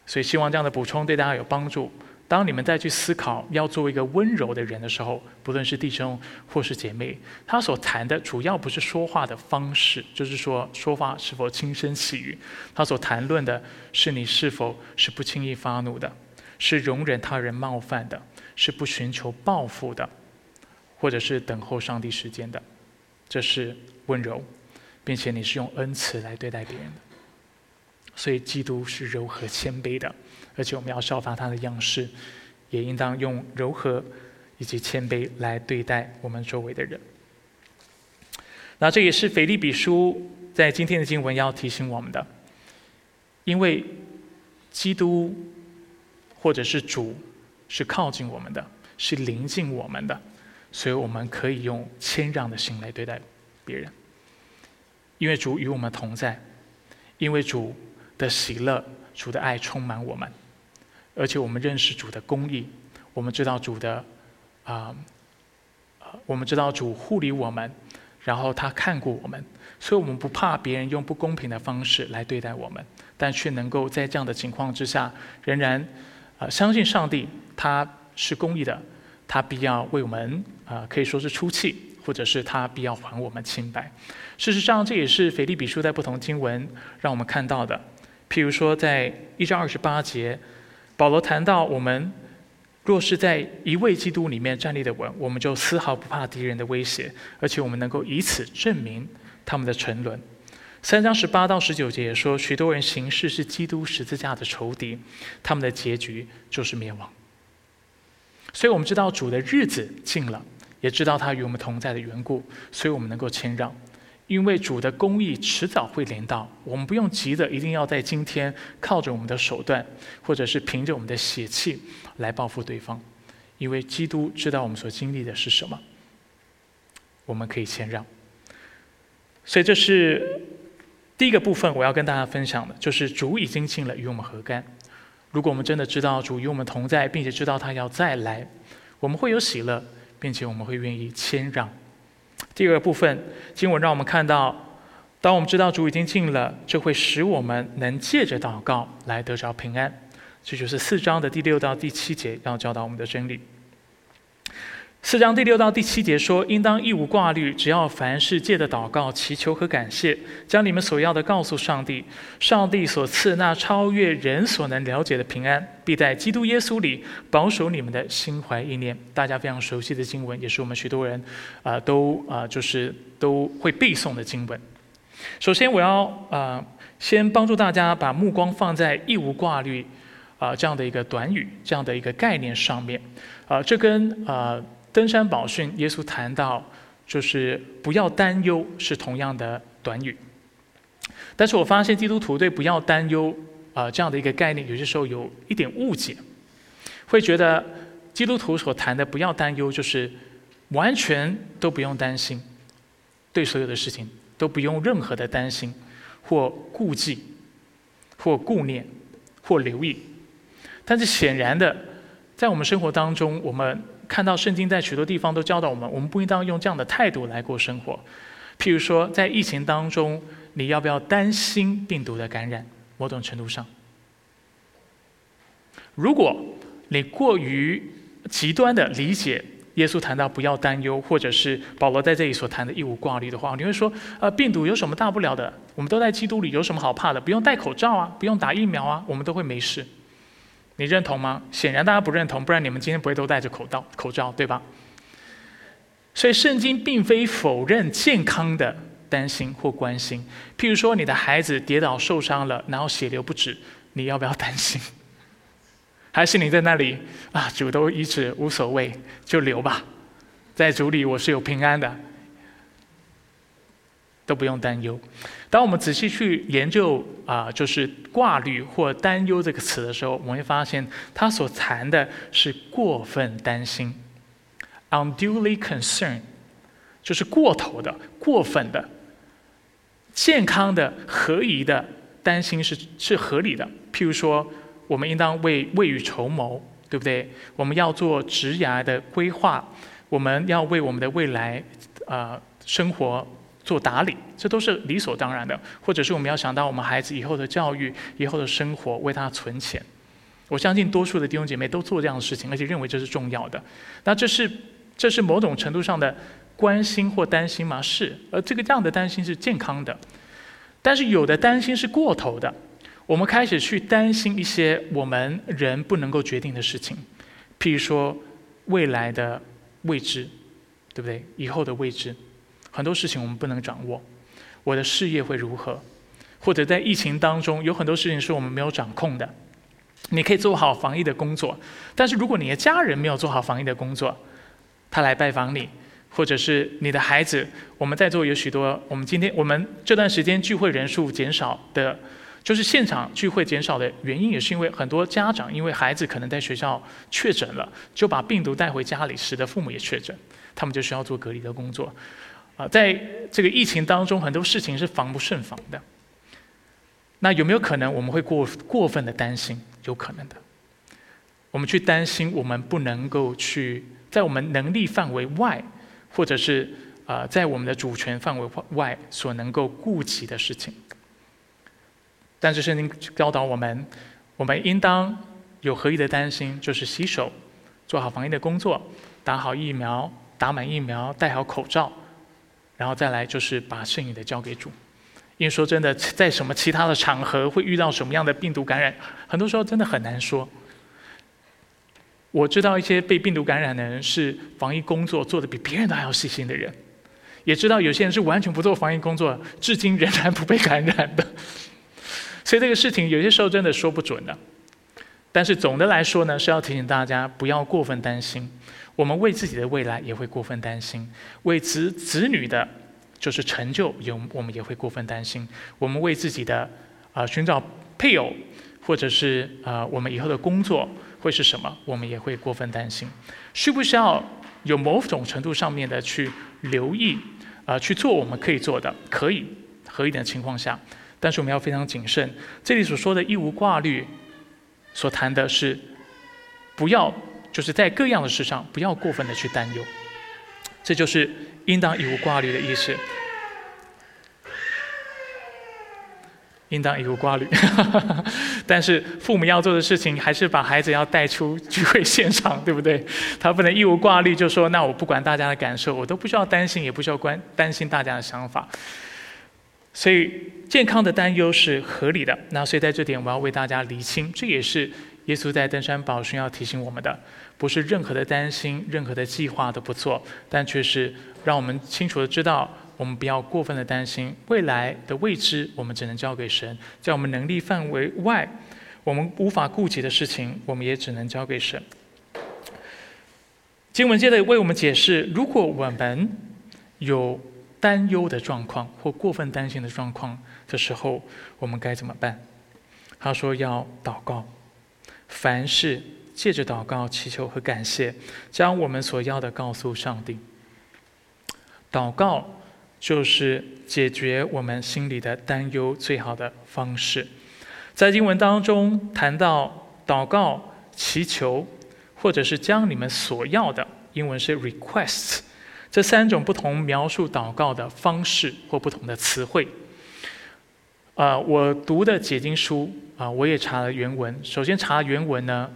所以希望这样的补充对大家有帮助。当你们再去思考要做一个温柔的人的时候，不论是弟兄或是姐妹，他所谈的主要不是说话的方式，就是说说话是否轻声细语。他所谈论的是你是否是不轻易发怒的，是容忍他人冒犯的。是不寻求报复的，或者是等候上帝时间的，这是温柔，并且你是用恩慈来对待别人的。所以基督是柔和谦卑的，而且我们要效法他的样式，也应当用柔和以及谦卑来对待我们周围的人。那这也是腓利比书在今天的经文要提醒我们的，因为基督或者是主。是靠近我们的，是临近我们的，所以我们可以用谦让的心来对待别人。因为主与我们同在，因为主的喜乐、主的爱充满我们，而且我们认识主的公义，我们知道主的啊，我们知道主护理我们，然后他看过我们，所以我们不怕别人用不公平的方式来对待我们，但却能够在这样的情况之下，仍然啊相信上帝。他是公义的，他必要为我们啊，可以说是出气，或者是他必要还我们清白。事实上，这也是腓利比书在不同经文让我们看到的。譬如说，在一章二十八节，保罗谈到我们若是在一位基督里面站立的稳，我们就丝毫不怕敌人的威胁，而且我们能够以此证明他们的沉沦。三章十八到十九节说，许多人行事是基督十字架的仇敌，他们的结局就是灭亡。所以我们知道主的日子近了，也知道他与我们同在的缘故，所以我们能够谦让，因为主的公义迟早会临到，我们不用急着一定要在今天靠着我们的手段，或者是凭着我们的血气来报复对方，因为基督知道我们所经历的是什么，我们可以谦让。所以这是第一个部分，我要跟大家分享的，就是主已经尽了与我们何干。如果我们真的知道主与我们同在，并且知道他要再来，我们会有喜乐，并且我们会愿意谦让。第二个部分，经文让我们看到，当我们知道主已经尽了，就会使我们能借着祷告来得着平安。这就是四章的第六到第七节要教导我们的真理。四章第六到第七节说：“应当一无挂虑，只要凡事借的祷告、祈求和感谢，将你们所要的告诉上帝。上帝所赐那超越人所能了解的平安，必在基督耶稣里保守你们的心怀意念。”大家非常熟悉的经文，也是我们许多人啊都啊就是都会背诵的经文。首先，我要啊先帮助大家把目光放在“一无挂虑”啊这样的一个短语、这样的一个概念上面。啊，这跟啊。登山宝训，耶稣谈到就是不要担忧，是同样的短语。但是我发现基督徒对不要担忧啊这样的一个概念，有些时候有一点误解，会觉得基督徒所谈的不要担忧，就是完全都不用担心，对所有的事情都不用任何的担心或顾忌或顾念或留意。但是显然的，在我们生活当中，我们。看到圣经在许多地方都教导我们，我们不应当用这样的态度来过生活。譬如说，在疫情当中，你要不要担心病毒的感染？某种程度上，如果你过于极端的理解耶稣谈到不要担忧，或者是保罗在这里所谈的一无挂虑的话，你会说，呃，病毒有什么大不了的？我们都在基督里，有什么好怕的？不用戴口罩啊，不用打疫苗啊，我们都会没事。你认同吗？显然大家不认同，不然你们今天不会都戴着口罩，口罩对吧？所以圣经并非否认健康的担心或关心。譬如说，你的孩子跌倒受伤了，然后血流不止，你要不要担心？还是你在那里啊？主都医治，无所谓，就留吧。在主里我是有平安的，都不用担忧。当我们仔细去研究啊，就是挂虑或担忧这个词的时候，我们会发现它所谈的是过分担心，unduly concern，就是过头的、过分的。健康的、合宜的担心是是合理的。譬如说。我们应当为未雨绸缪，对不对？我们要做职涯的规划，我们要为我们的未来，呃，生活做打理，这都是理所当然的。或者是我们要想到我们孩子以后的教育、以后的生活，为他存钱。我相信多数的弟兄姐妹都做这样的事情，而且认为这是重要的。那这是这是某种程度上的关心或担心吗？是，而这个这样的担心是健康的。但是有的担心是过头的。我们开始去担心一些我们人不能够决定的事情，譬如说未来的未知，对不对？以后的未知，很多事情我们不能掌握。我的事业会如何？或者在疫情当中，有很多事情是我们没有掌控的。你可以做好防疫的工作，但是如果你的家人没有做好防疫的工作，他来拜访你，或者是你的孩子，我们在座有许多，我们今天我们这段时间聚会人数减少的。就是现场聚会减少的原因，也是因为很多家长因为孩子可能在学校确诊了，就把病毒带回家里，使得父母也确诊，他们就需要做隔离的工作。啊，在这个疫情当中，很多事情是防不胜防的。那有没有可能我们会过过分的担心？有可能的。我们去担心我们不能够去在我们能力范围外，或者是啊在我们的主权范围外所能够顾及的事情。但是圣经教导我们，我们应当有合一的担心，就是洗手，做好防疫的工作，打好疫苗，打满疫苗，戴好口罩，然后再来就是把剩余的交给主。因为说真的，在什么其他的场合会遇到什么样的病毒感染，很多时候真的很难说。我知道一些被病毒感染的人是防疫工作做的比别人都还要细心的人，也知道有些人是完全不做防疫工作，至今仍然不被感染的。所以这个事情有些时候真的说不准的，但是总的来说呢，是要提醒大家不要过分担心。我们为自己的未来也会过分担心，为子子女的，就是成就有我们也会过分担心。我们为自己的啊寻找配偶，或者是啊我们以后的工作会是什么，我们也会过分担心。需不需要有某种程度上面的去留意啊去做我们可以做的，可以合一点的情况下。但是我们要非常谨慎。这里所说的“一无挂虑”，所谈的是不要就是在各样的事上不要过分的去担忧，这就是应当一无挂虑的意思。应当一无挂虑，但是父母要做的事情还是把孩子要带出聚会现场，对不对？他不能一无挂虑就说：“那我不管大家的感受，我都不需要担心，也不需要关担心大家的想法。”所以健康的担忧是合理的。那所以在这点，我要为大家厘清，这也是耶稣在登山宝训要提醒我们的：不是任何的担心、任何的计划都不做，但却是让我们清楚的知道，我们不要过分的担心未来的未知，我们只能交给神。在我们能力范围外，我们无法顾及的事情，我们也只能交给神。经文接着为我们解释：如果我们有。担忧的状况或过分担心的状况的时候，我们该怎么办？他说要祷告，凡事借着祷告、祈求和感谢，将我们所要的告诉上帝。祷告就是解决我们心里的担忧最好的方式。在经文当中谈到祷告、祈求，或者是将你们所要的，英文是 request。这三种不同描述祷告的方式或不同的词汇，啊，我读的解经书啊，我也查了原文。首先查原文呢，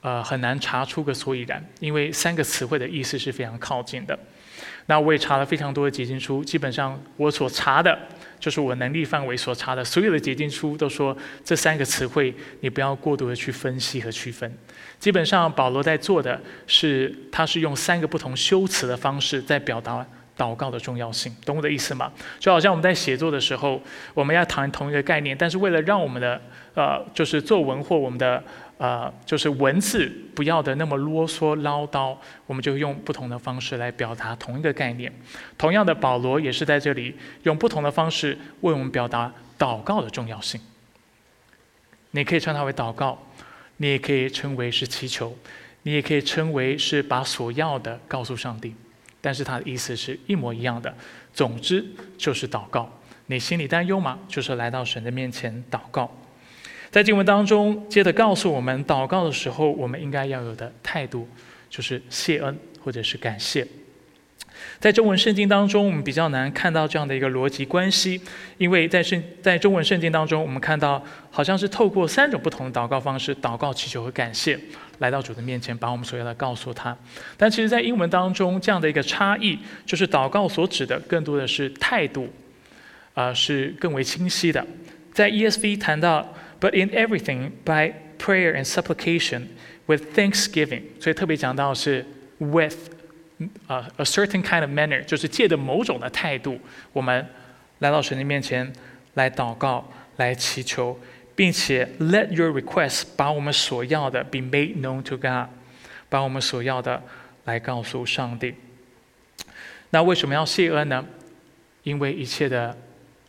呃，很难查出个所以然，因为三个词汇的意思是非常靠近的。那我也查了非常多的结晶书，基本上我所查的，就是我能力范围所查的所有的结晶书都说这三个词汇，你不要过度的去分析和区分。基本上保罗在做的是，他是用三个不同修辞的方式在表达祷告的重要性，懂我的意思吗？就好像我们在写作的时候，我们要谈同一个概念，但是为了让我们的呃，就是作文或我们的。呃，就是文字不要的那么啰嗦唠叨，我们就用不同的方式来表达同一个概念。同样的，保罗也是在这里用不同的方式为我们表达祷告的重要性。你可以称它为祷告，你也可以称为是祈求，你也可以称为是把所要的告诉上帝。但是它的意思是一模一样的。总之就是祷告。你心里担忧吗？就是来到神的面前祷告。在经文当中，接着告诉我们，祷告的时候我们应该要有的态度，就是谢恩或者是感谢。在中文圣经当中，我们比较难看到这样的一个逻辑关系，因为在圣在中文圣经当中，我们看到好像是透过三种不同的祷告方式，祷告、祈求和感谢，来到主的面前，把我们所要的告诉他。但其实，在英文当中，这样的一个差异，就是祷告所指的更多的是态度，啊，是更为清晰的。在 ESV 谈到。But in everything, by prayer and supplication, with thanksgiving，所以特别讲到是 with，呃，a certain kind of manner，就是借着某种的态度，我们来到神的面前来祷告、来祈求，并且 let your request 把我们所要的 be made known to God，把我们所要的来告诉上帝。那为什么要谢恩呢？因为一切的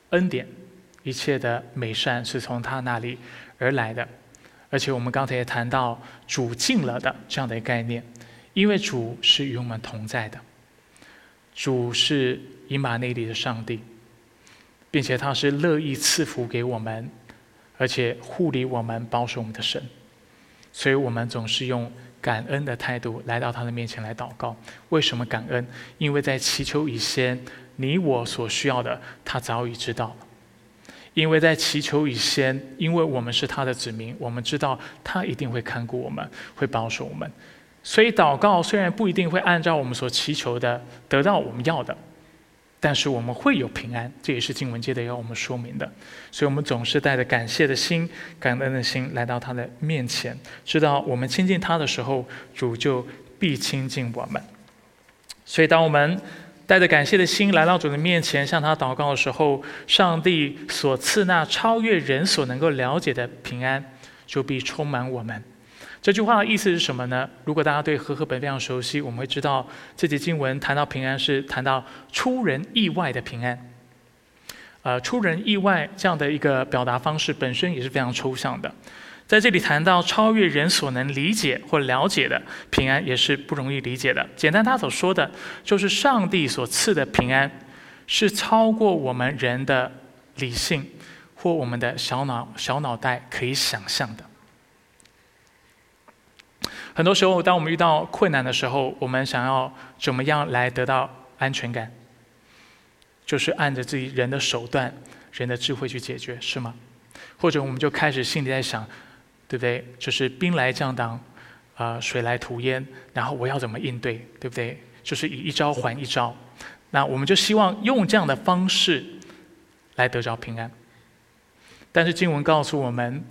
恩典。一切的美善是从他那里而来的，而且我们刚才也谈到主进了的这样的一个概念，因为主是与我们同在的，主是以马内利的上帝，并且他是乐意赐福给我们，而且护理我们、保守我们的神，所以我们总是用感恩的态度来到他的面前来祷告。为什么感恩？因为在祈求以前，你我所需要的，他早已知道了。因为在祈求以前，因为我们是他的子民，我们知道他一定会看顾我们，会保守我们。所以祷告虽然不一定会按照我们所祈求的得到我们要的，但是我们会有平安，这也是经文界的要我们说明的。所以我们总是带着感谢的心、感恩的心来到他的面前，知道我们亲近他的时候，主就必亲近我们。所以当我们。带着感谢的心来到主的面前，向他祷告的时候，上帝所赐那超越人所能够了解的平安，就必充满我们。这句话的意思是什么呢？如果大家对和合本非常熟悉，我们会知道这节经文谈到平安是谈到出人意外的平安。呃，出人意外这样的一个表达方式本身也是非常抽象的。在这里谈到超越人所能理解或了解的平安，也是不容易理解的。简单，他所说的就是上帝所赐的平安，是超过我们人的理性或我们的小脑小脑袋可以想象的。很多时候，当我们遇到困难的时候，我们想要怎么样来得到安全感？就是按着自己人的手段、人的智慧去解决，是吗？或者我们就开始心里在想。对不对？就是兵来将挡，啊，水来土掩，然后我要怎么应对？对不对？就是以一招还一招。那我们就希望用这样的方式来得着平安。但是经文告诉我们，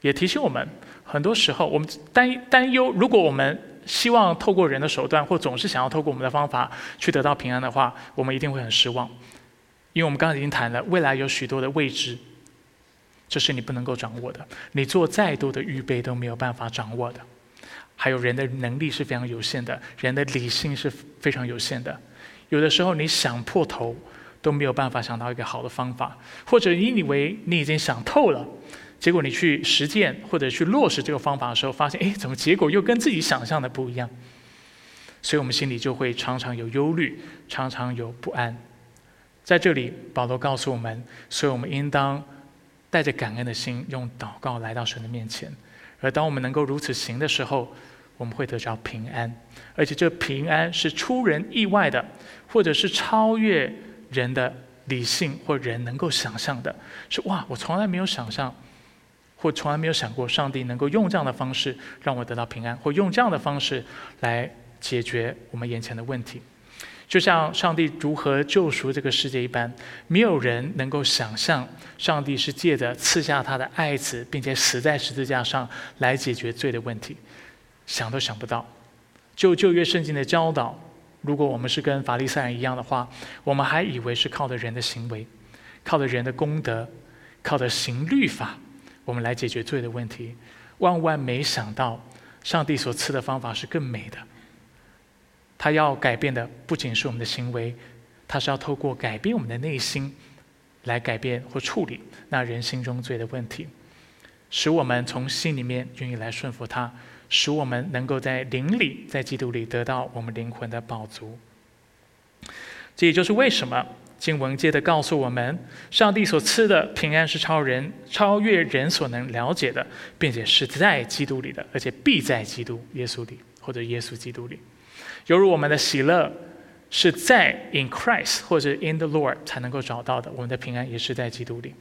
也提醒我们，很多时候我们担担忧，如果我们希望透过人的手段，或总是想要透过我们的方法去得到平安的话，我们一定会很失望，因为我们刚才已经谈了，未来有许多的未知。这是你不能够掌握的，你做再多的预备都没有办法掌握的。还有人的能力是非常有限的，人的理性是非常有限的。有的时候你想破头都没有办法想到一个好的方法，或者你以为你已经想透了，结果你去实践或者去落实这个方法的时候，发现哎，怎么结果又跟自己想象的不一样？所以我们心里就会常常有忧虑，常常有不安。在这里，保罗告诉我们，所以我们应当。带着感恩的心，用祷告来到神的面前。而当我们能够如此行的时候，我们会得着平安，而且这平安是出人意外的，或者是超越人的理性或人能够想象的。是哇，我从来没有想象或从来没有想过上帝能够用这样的方式让我得到平安，或用这样的方式来解决我们眼前的问题。就像上帝如何救赎这个世界一般，没有人能够想象上帝是借着赐下他的爱子，并且死在十字架上来解决罪的问题，想都想不到。就旧约圣经的教导，如果我们是跟法利赛人一样的话，我们还以为是靠着人的行为，靠着人的功德，靠着行律法，我们来解决罪的问题。万万没想到，上帝所赐的方法是更美的。他要改变的不仅是我们的行为，他是要透过改变我们的内心，来改变或处理那人心中罪的问题，使我们从心里面愿意来顺服他，使我们能够在灵里，在基督里得到我们灵魂的饱足。这也就是为什么经文接着告诉我们，上帝所赐的平安是超人、超越人所能了解的，并且是在基督里的，而且必在基督耶稣里或者耶稣基督里。犹如我们的喜乐是在 in Christ 或者 in the Lord 才能够找到的，我们的平安也是在基督里，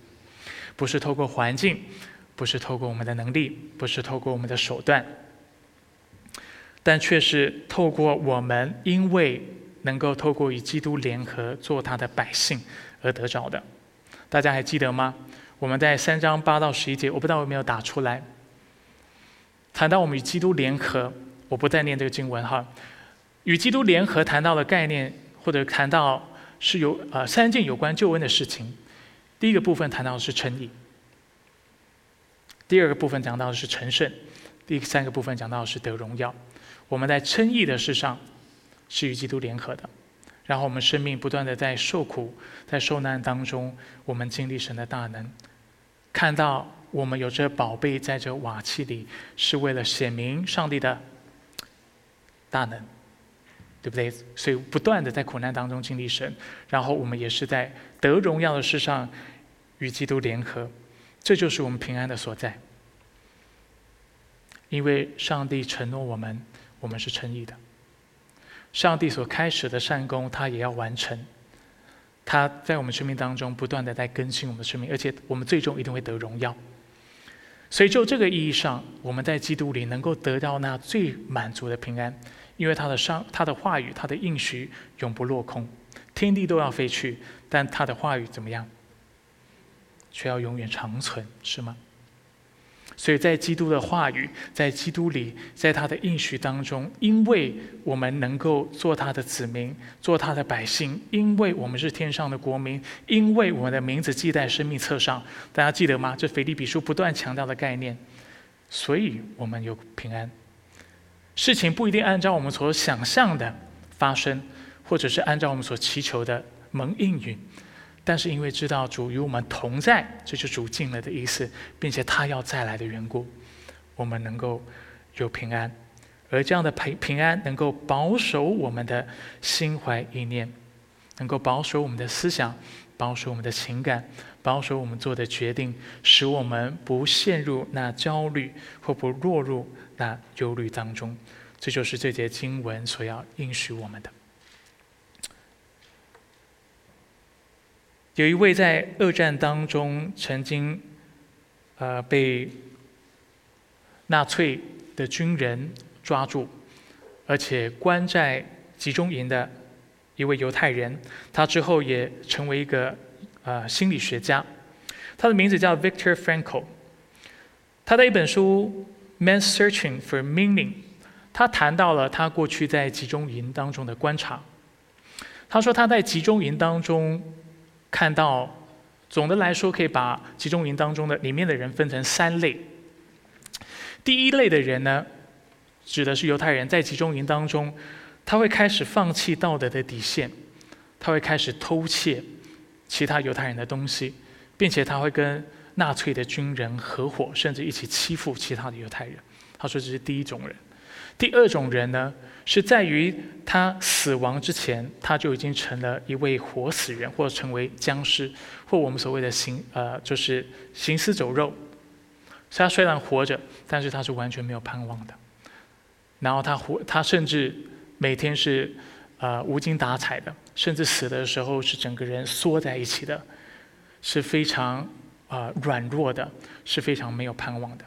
不是透过环境，不是透过我们的能力，不是透过我们的手段，但却是透过我们因为能够透过与基督联合做他的百姓而得着的。大家还记得吗？我们在三章八到十一节，我不知道有没有打出来，谈到我们与基督联合，我不再念这个经文哈。与基督联合谈到的概念，或者谈到是有呃三件有关救恩的事情。第一个部分谈到的是称义，第二个部分讲到的是成圣，第三个部分讲到的是得荣耀。我们在称义的事上是与基督联合的，然后我们生命不断的在受苦、在受难当中，我们经历神的大能，看到我们有着宝贝在这瓦器里，是为了显明上帝的大能。对不对？所以不断的在苦难当中经历神，然后我们也是在得荣耀的事上与基督联合，这就是我们平安的所在。因为上帝承诺我们，我们是称义的。上帝所开始的善功，他也要完成。他在我们生命当中不断的在更新我们的生命，而且我们最终一定会得荣耀。所以就这个意义上，我们在基督里能够得到那最满足的平安。因为他的伤，他的话语，他的应许永不落空，天地都要废去，但他的话语怎么样？却要永远长存，是吗？所以在基督的话语，在基督里，在他的应许当中，因为我们能够做他的子民，做他的百姓，因为我们是天上的国民，因为我们的名字记在生命册上，大家记得吗？这腓立比书不断强调的概念，所以我们有平安。事情不一定按照我们所想象的发生，或者是按照我们所祈求的蒙应允，但是因为知道主与我们同在，这就主进了的意思，并且他要再来的缘故，我们能够有平安，而这样的平平安能够保守我们的心怀意念，能够保守我们的思想，保守我们的情感，保守我们做的决定，使我们不陷入那焦虑或不落入。那忧虑当中，这就是这节经文所要应许我们的。有一位在二战当中曾经，呃，被纳粹的军人抓住，而且关在集中营的一位犹太人，他之后也成为一个呃心理学家，他的名字叫 Victor Frankl，他的一本书。Man searching for meaning，他谈到了他过去在集中营当中的观察。他说他在集中营当中看到，总的来说可以把集中营当中的里面的人分成三类。第一类的人呢，指的是犹太人在集中营当中，他会开始放弃道德的底线，他会开始偷窃其他犹太人的东西，并且他会跟。纳粹的军人合伙，甚至一起欺负其他的犹太人。他说这是第一种人。第二种人呢，是在于他死亡之前，他就已经成了一位活死人，或者成为僵尸，或我们所谓的行呃，就是行尸走肉。他虽然活着，但是他是完全没有盼望的。然后他活，他甚至每天是呃无精打采的，甚至死的时候是整个人缩在一起的，是非常。啊软弱的，是非常没有盼望的。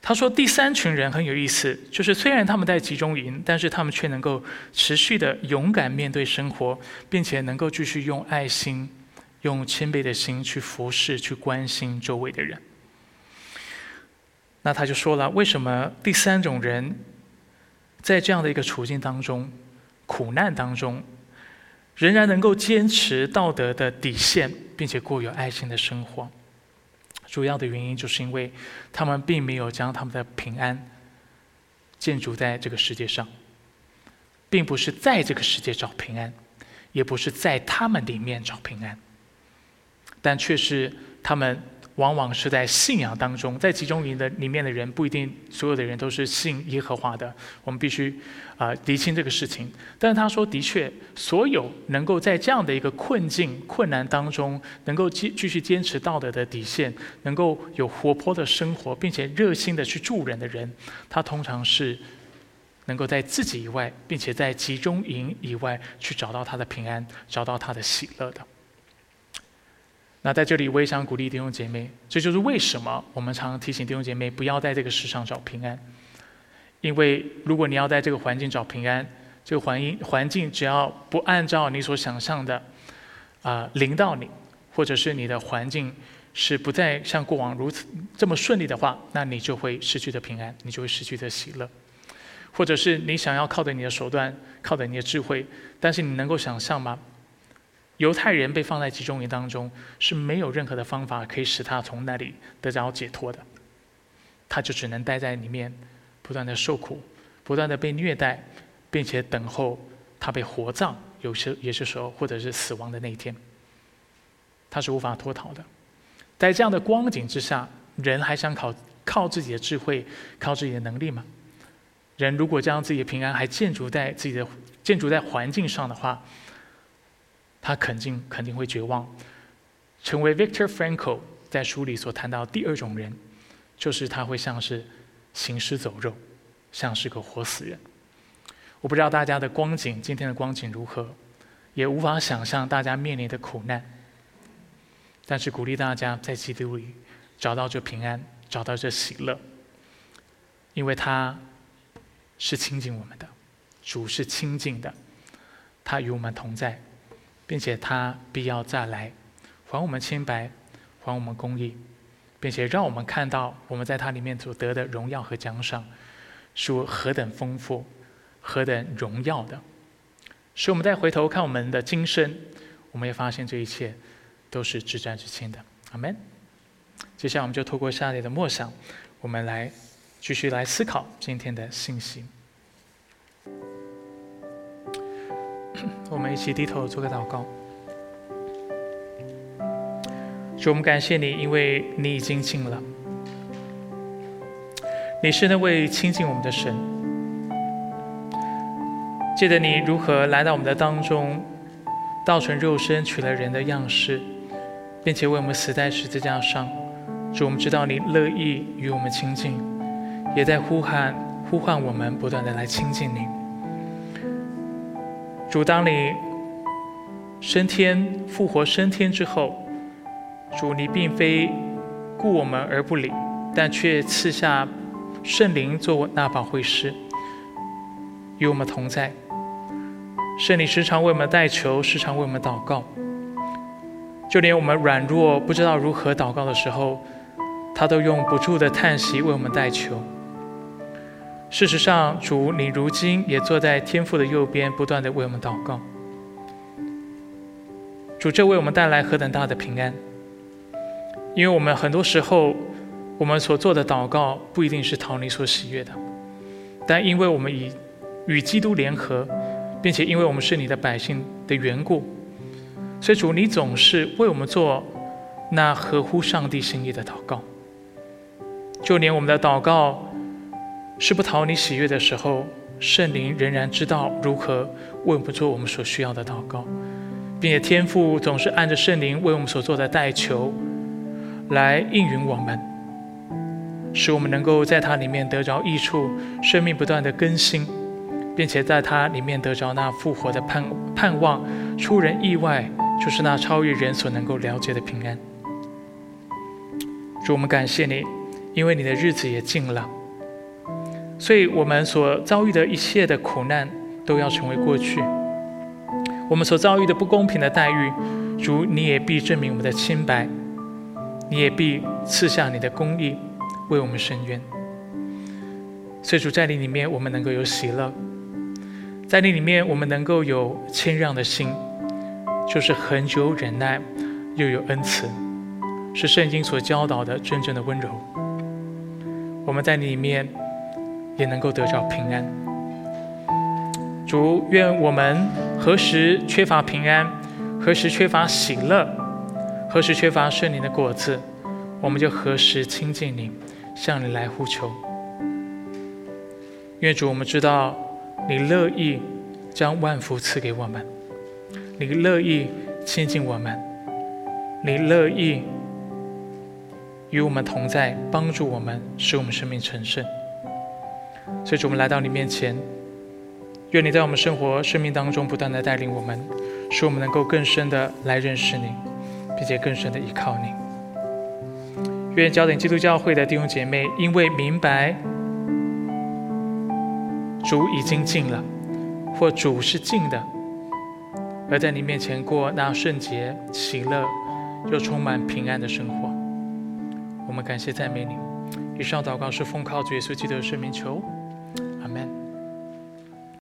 他说：“第三群人很有意思，就是虽然他们在集中营，但是他们却能够持续的勇敢面对生活，并且能够继续用爱心、用谦卑的心去服侍、去关心周围的人。”那他就说了：“为什么第三种人在这样的一个处境当中、苦难当中，仍然能够坚持道德的底线，并且过有爱心的生活？”主要的原因就是因为他们并没有将他们的平安建筑在这个世界上，并不是在这个世界找平安，也不是在他们里面找平安，但却是他们。往往是在信仰当中，在集中营的里面的人不一定所有的人都是信耶和华的，我们必须啊厘清这个事情。但是他说，的确，所有能够在这样的一个困境、困难当中，能够继继续坚持道德的底线，能够有活泼的生活，并且热心的去助人的人，他通常是能够在自己以外，并且在集中营以外去找到他的平安，找到他的喜乐的。那在这里，我也想鼓励弟兄姐妹，这就是为什么我们常提醒弟兄姐妹不要在这个世上找平安。因为如果你要在这个环境找平安，这个环境环境只要不按照你所想象的啊临到你，或者是你的环境是不再像过往如此这么顺利的话，那你就会失去的平安，你就会失去的喜乐，或者是你想要靠着你的手段，靠着你的智慧，但是你能够想象吗？犹太人被放在集中营当中，是没有任何的方法可以使他从那里得着解脱的，他就只能待在里面，不断的受苦，不断的被虐待，并且等候他被火葬，有时有些时候或者是死亡的那一天，他是无法脱逃的。在这样的光景之下，人还想靠靠自己的智慧，靠自己的能力吗？人如果将自己的平安还建筑在自己的建筑在环境上的话，他肯定肯定会绝望，成为 Victor Frankl 在书里所谈到第二种人，就是他会像是行尸走肉，像是个活死人。我不知道大家的光景，今天的光景如何，也无法想象大家面临的苦难。但是鼓励大家在基督里找到这平安，找到这喜乐，因为他是亲近我们的，主是亲近的，他与我们同在。并且他必要再来，还我们清白，还我们公义，并且让我们看到我们在他里面所得的荣耀和奖赏，是何等丰富，何等荣耀的。使我们再回头看我们的今生，我们也发现这一切都是至战至轻的。阿门。接下来我们就透过下列的默想，我们来继续来思考今天的信息。我们一起低头做个祷告。主，我们感谢你，因为你已经近了。你是那位亲近我们的神。记得你如何来到我们的当中，道成肉身，取了人的样式，并且为我们死在十字架上。主，我们知道你乐意与我们亲近，也在呼喊呼唤我们，不断的来亲近你。主，当你升天复活升天之后，主，你并非顾我们而不理，但却赐下圣灵作那保惠师，与我们同在。圣灵时常为我们代求，时常为我们祷告。就连我们软弱不知道如何祷告的时候，他都用不住的叹息为我们代求。事实上，主，你如今也坐在天父的右边，不断的为我们祷告。主，这为我们带来何等大的平安！因为我们很多时候，我们所做的祷告不一定是讨你所喜悦的，但因为我们以与基督联合，并且因为我们是你的百姓的缘故，所以主，你总是为我们做那合乎上帝心意的祷告。就连我们的祷告。是不讨你喜悦的时候，圣灵仍然知道如何为我们做我们所需要的祷告，并且天父总是按着圣灵为我们所做的代求来应允我们，使我们能够在它里面得着益处，生命不断的更新，并且在它里面得着那复活的盼盼望，出人意外就是那超越人所能够了解的平安。主，我们感谢你，因为你的日子也近了，所以我们所遭遇的一切的苦难都要成为过去。我们所遭遇的不公平的待遇，主，你也必证明我们的清白，你也必赐下你的公义，为我们伸冤。所以主在你里面，我们能够有喜乐；在你里面，我们能够有谦让的心，就是恒久忍耐，又有恩慈，是圣经所教导的真正的温柔。我们在你里面也能够得着平安。主愿我们何时缺乏平安，何时缺乏喜乐，何时缺乏圣灵的果子，我们就何时亲近你，向你来呼求。愿主，我们知道你乐意将万福赐给我们，你乐意亲近我们，你乐意与我们同在，帮助我们，使我们生命成圣。所以，主，我们来到你面前。愿你在我们生活、生命当中不断的带领我们，使我们能够更深的来认识你，并且更深的依靠你。愿焦点基督教会的弟兄姐妹，因为明白主已经尽了，或主是尽的，而在你面前过那圣洁、喜乐又充满平安的生活。我们感谢赞美你。以上祷告是奉靠主耶稣基督的圣名求，